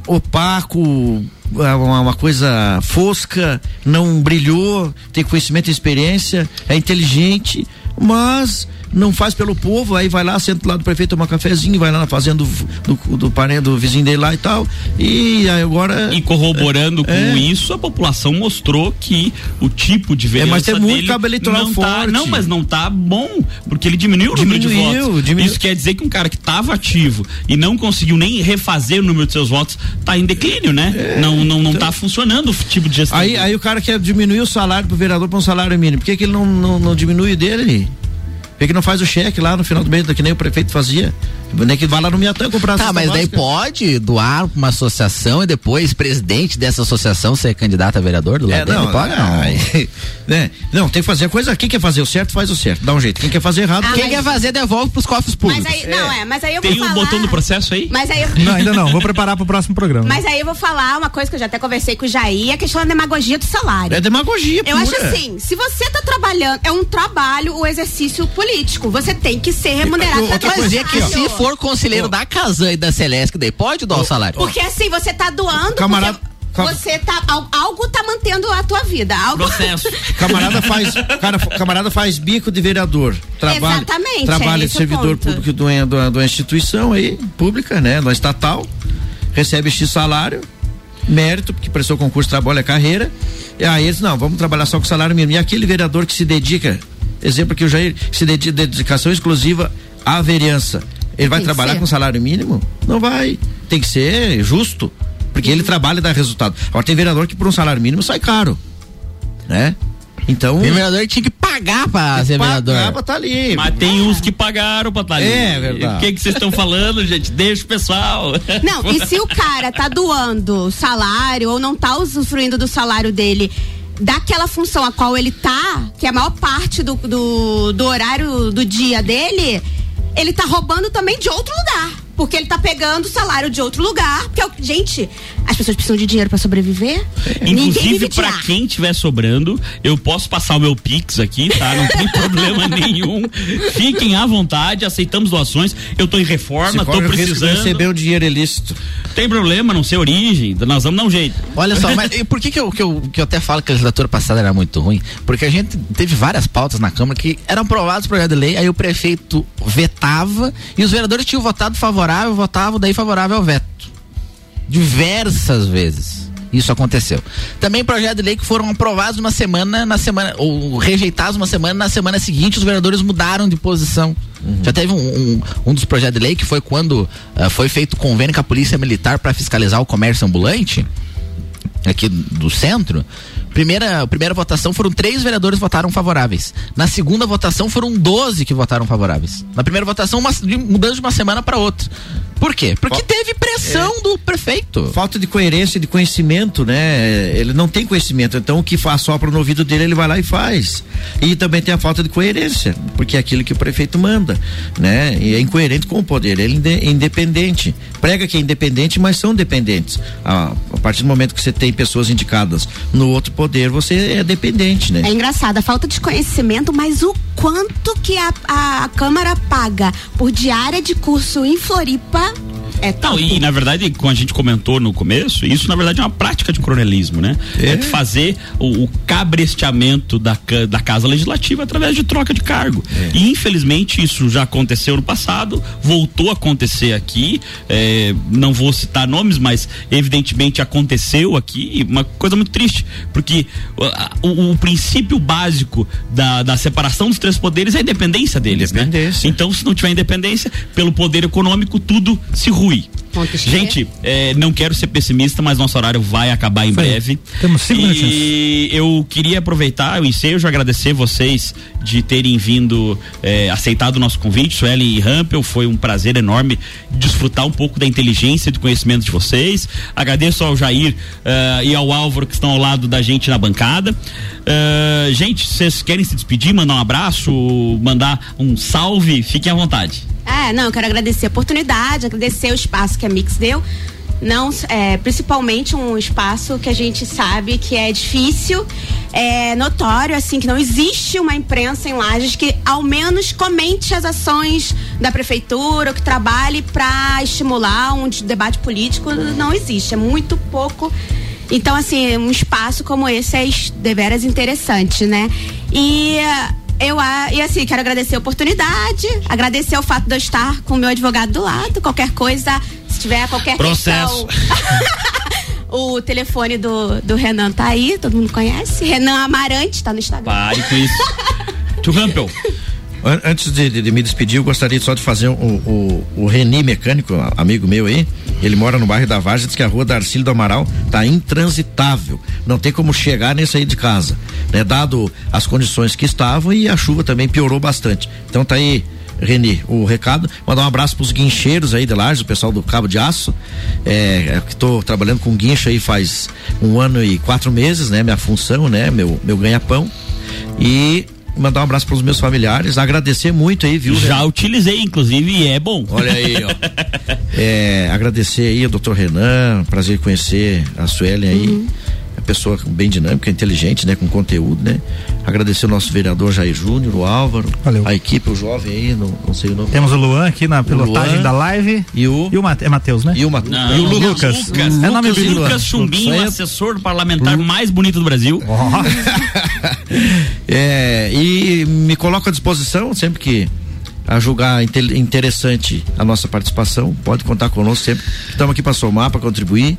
opaco, é uma, uma coisa fosca, não brilhou, tem conhecimento e experiência, é inteligente, mas não faz pelo povo, aí vai lá, senta lá do prefeito, toma um cafezinho, vai lá na fazenda do, do, do parente, do vizinho dele lá e tal, e aí agora...
E corroborando com
É.
isso, a população mostrou que o tipo de vereança
mas tem muito cabo eleitoral
não Tá,
forte.
não, mas não tá bom, porque ele diminuiu o número de
Diminuiu,
votos.
diminuiu.
Isso quer dizer que um cara que estava ativo e não conseguiu nem refazer o número de seus votos tá em declínio, né? Não, não, não tá funcionando o tipo de gestão.
É. Aí, aí o cara quer diminuir o salário pro vereador para um salário mínimo. Por que, que ele não, não, não diminui o dele? Por que não faz o cheque lá no final do mês, que nem o prefeito fazia? Nem que vá lá no Miatã comprar
Tá, mas daí pode doar pra uma associação e depois presidente dessa associação ser candidato a vereador do lado
É,
dele?
não,
pode não.
aí, né? Não, tem que fazer a coisa. Quem quer fazer o certo, faz o certo. Dá um jeito. Quem quer fazer errado,
Quem quer fazer, devolve pros cofres públicos.
Mas aí, não, é, mas aí eu
Tem
vou
um
falar.
botão do processo aí?
Mas aí eu,
Não, ainda não. Vou preparar pro próximo programa.
Mas aí eu vou falar uma coisa que eu já até conversei com o Jair, a questão da demagogia do salário.
É demagogia,
Eu acho
pura.
assim, se você tá trabalhando, é um trabalho o exercício político. Você tem que ser remunerado pra
Mas
trabalhar.
é que se for conselheiro da Casan e da Celeste, daí pode doar o salário.
Porque assim, você tá doando
Camarada-
porque você tá. al- Algo tá mantendo a tua vida. Algo...
Processo.
Camarada faz, cara, camarada faz bico de vereador. Trabalha,
Exatamente, é
Trabalha de
esse o
servidor público de uma, de de instituição aí, pública, né? Da estatal. Recebe X salário, mérito, porque prestou concurso, trabalha carreira. E aí eles, não, vamos trabalhar só com salário mínimo. E aquele vereador que se dedica, exemplo aqui o Jair, que se dedica dedicação exclusiva à vereança. Ele vai
Tem que
trabalhar
ser.
com salário mínimo? Não vai. Tem que ser justo. Porque ele trabalha e dá resultado. Agora tem vereador que por um salário mínimo sai caro. Né? Então.
Tem vereador que tinha que pagar pra ser vereador.
Pagar pra tá ali.
Mas tem uns que pagaram pra estar ali.
É verdade.
O que que vocês estão falando, gente? Deixa o pessoal.
Não, e se o cara tá doando salário ou não tá usufruindo do salário dele daquela função a qual ele tá, que é a maior parte do, do, do horário do dia dele, ele tá roubando também de outro lugar. Porque ele tá pegando o salário de outro lugar. Porque, é o- gente, as pessoas precisam de dinheiro pra sobreviver. Ninguém
Inclusive,
tirar.
quem tiver sobrando, eu posso passar o meu Pix aqui, tá? Não tem problema nenhum. Fiquem à vontade, aceitamos doações. Eu tô em reforma,
Se
tô
corre o risco de
precisando.
receber o dinheiro ilícito.
Tem problema, não sei a origem, nós vamos dar um jeito.
Olha só, mas e por que que eu, que, eu, que eu até falo que a legislatura passada era muito ruim? Porque a gente teve várias pautas na Câmara que eram aprovados projeto de lei, aí o prefeito vetava e os vereadores tinham votado favorável, votavam daí favorável ao veto. Diversas vezes. Isso aconteceu. Também projetos de lei que foram aprovados uma semana, na semana, ou rejeitados uma semana, na semana seguinte os vereadores mudaram de posição. Já teve um, um, um dos projetos de lei que foi quando ah, foi feito convênio com a Polícia Militar para fiscalizar o comércio ambulante aqui do centro, primeira, primeira votação foram três vereadores votaram favoráveis. Na segunda votação foram 12 que votaram favoráveis. Na primeira votação, uma, de- mudando de uma semana para outra. Por quê? Porque teve pressão do prefeito.
Falta de coerência, de conhecimento, né? Ele não tem conhecimento, então o que faz sopra no ouvido dele, ele vai lá e faz. E também tem a falta de coerência, porque é aquilo que o prefeito manda, né? E é incoerente com o poder, ele é inde- é independente. Prega que é independente, mas são dependentes. A, a partir do momento que você tem pessoas indicadas no outro poder, você é dependente, né?
É engraçado, a falta de conhecimento, mas o quanto que a, a Câmara paga por diária de curso em Floripa é
Não,
tanto.
e na verdade, como a gente comentou no começo, isso na verdade é uma prática de coronelismo, né? É, fazer o, o cabresteamento da, da Casa Legislativa através de troca de cargo. E infelizmente isso já aconteceu no passado, voltou a acontecer aqui. é, não vou citar nomes, mas evidentemente aconteceu aqui. Uma coisa muito triste, porque o, o- o princípio básico da, da separação dos três poderes é a independência deles, né? Então, se não tiver independência, pelo poder econômico, tudo se rui. Gente, é, não quero ser pessimista, mas nosso horário vai acabar em breve.
Temos cinco
E eu queria aproveitar o ensejo, agradecer vocês de terem vindo, é, aceitado o nosso convite, Suelen e Rampel. Foi um prazer enorme desfrutar um pouco da inteligência e do conhecimento de vocês. Agradeço ao Jair eh, e ao Álvaro que estão ao lado da gente na bancada. Eh, gente, vocês querem se despedir, mandar um abraço, mandar um salve? Fiquem à vontade.
É, não, eu quero agradecer a oportunidade, agradecer o espaço que a Mix deu. Não, é, principalmente um espaço que a gente sabe que é difícil, é notório, assim, que não existe uma imprensa em Lages que ao menos comente as ações da prefeitura, que trabalhe para estimular um de- debate político, não existe, é muito pouco. Então, assim, um espaço como esse é deveras interessante, né? E eu, e assim, quero agradecer a oportunidade, agradecer o fato de eu estar com o meu advogado do lado, qualquer coisa, tiver qualquer
Processo.
questão. o telefone do, do Renan tá aí, todo mundo conhece. Renan Amarante, tá no Instagram.
Pare com isso. Tio Rampel.
An- Antes de, de- de me despedir, eu gostaria só de fazer o, o, o Reni mecânico, amigo meu aí. Ele mora no bairro da Vargem, diz que a rua Darcílio do Amaral tá intransitável. Não tem como chegar nem sair de casa, né? Dado as condições que estavam e a chuva também piorou bastante. Então tá aí Reni, o recado. Mandar um abraço pros guincheiros aí de Lages, o pessoal do Cabo de Aço. É, é que tô trabalhando com guincho aí faz um ano e quatro meses, né? Minha função, né? Meu, meu ganha-pão. E mandar um abraço para os meus familiares, agradecer muito aí, viu?
Já utilizei, inclusive, e é bom.
Olha aí, ó. é, agradecer aí ao doutor Renan, prazer conhecer a Suelen aí.
Uhum.
Pessoa bem dinâmica, inteligente, né? Com conteúdo, né? Agradecer o nosso vereador Jair Júnior, o Álvaro,
Valeu.
a equipe, o jovem aí, não, não sei o nome.
Temos o Luan aqui na pilotagem
Luan.
da live.
E o.
E o Mate, é Matheus, né?
E o, Mate-
Não,
E o Lucas.
Lucas,
É nome
Lucas. Lucas Chumbinho,
Lucas.
assessor parlamentar mais bonito do Brasil.
É, e me coloco à disposição sempre que a julgar inte- interessante a nossa participação, pode contar conosco sempre. Estamos aqui para somar, para contribuir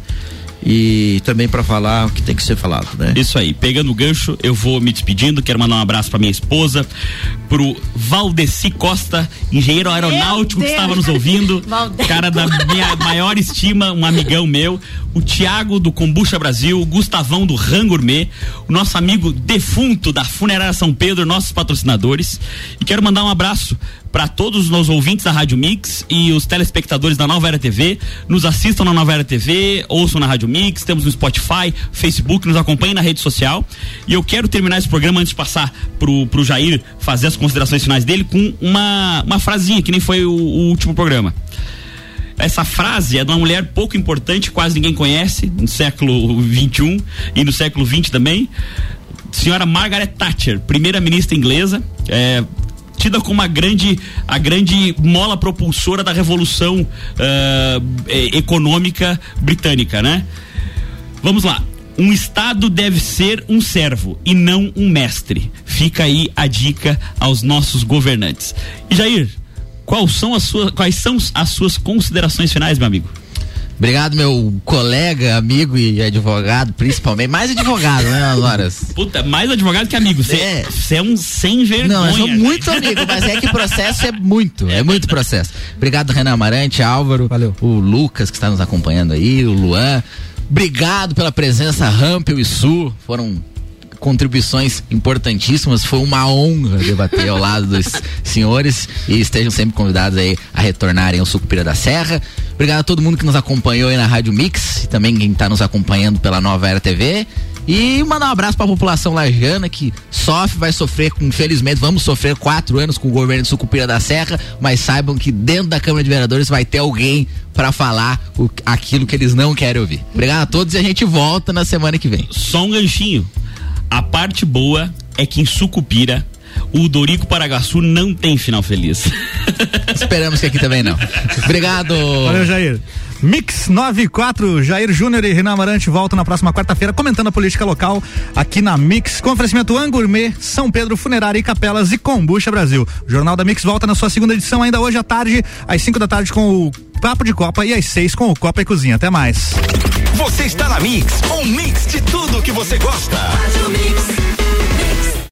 e também para falar o que tem que ser falado, né?
Isso aí, pegando o gancho, eu vou me despedindo. Quero mandar um abraço pra minha esposa, pro Valdeci Costa, engenheiro aeronáutico que estava nos ouvindo, cara da minha maior estima, um amigão meu, o Tiago do Combucha Brasil, o Gustavão do Rangourmet, o nosso amigo defunto da Funerária São Pedro, nossos patrocinadores. E quero mandar um abraço para todos os nossos ouvintes da Rádio Mix e os telespectadores da Nova Era TV. Nos assistam na Nova Era TV, ouçam na Rádio Mix, temos no Spotify, Facebook, nos acompanhem na rede social. E eu quero terminar esse programa antes de passar pro, pro Jair fazer as considerações finais dele com uma, uma frasinha, que nem foi o, o último programa. Essa frase é de uma mulher pouco importante, quase ninguém conhece, no século XXI e no século XX também. Senhora Margaret Thatcher, primeira-ministra inglesa, é, tida como a grande, a grande mola propulsora da revolução eh, econômica britânica, né? Vamos lá. Um Estado deve ser um servo e não um mestre. Fica aí a dica aos nossos governantes. E Jair, quais são as suas, quais são as suas considerações finais, meu amigo?
Obrigado, meu colega, amigo e advogado, principalmente. Mais advogado, né, nas horas?
Puta, mais advogado que amigo. Você
É.
você é um sem vergonha.
Não, eu sou muito amigo, mas é que o processo é muito, é muito processo. Obrigado, Renan Amarante, Álvaro,
Valeu.
o Lucas que está nos acompanhando aí, o Luan. Obrigado pela presença, Rampel e Su. Foram contribuições importantíssimas. Foi uma honra debater ao lado dos senhores e estejam sempre convidados aí a retornarem ao Sucupira da Serra. Obrigado a todo mundo que nos acompanhou aí na Rádio Mix e também quem está nos acompanhando pela Nova Era TV. E mandar um abraço para a população lajana que sofre, vai sofrer, infelizmente, vamos sofrer quatro anos com o governo de Sucupira da Serra, mas saibam que dentro da Câmara de Vereadores vai ter alguém para falar o- aquilo que eles não querem ouvir. Obrigado a todos e a gente volta na semana que vem.
Só um ganchinho. A parte boa é que em Sucupira o Dorico Paragaçu não tem final feliz.
Esperamos que aqui também não. Obrigado.
Valeu, Jair. Mix 94, Jair Júnior e Renan Amarante voltam na próxima quarta-feira comentando a política local aqui na Mix, com oferecimento Angourmet, São Pedro Funerária e Capelas e Combucha Brasil. O Jornal da Mix volta na sua segunda edição ainda hoje à tarde, às 5 da tarde com o Papo de Copa e às 6 com o Copa e Cozinha. Até mais.
Você está na Mix, um mix de tudo que você gosta.
Faz o mix.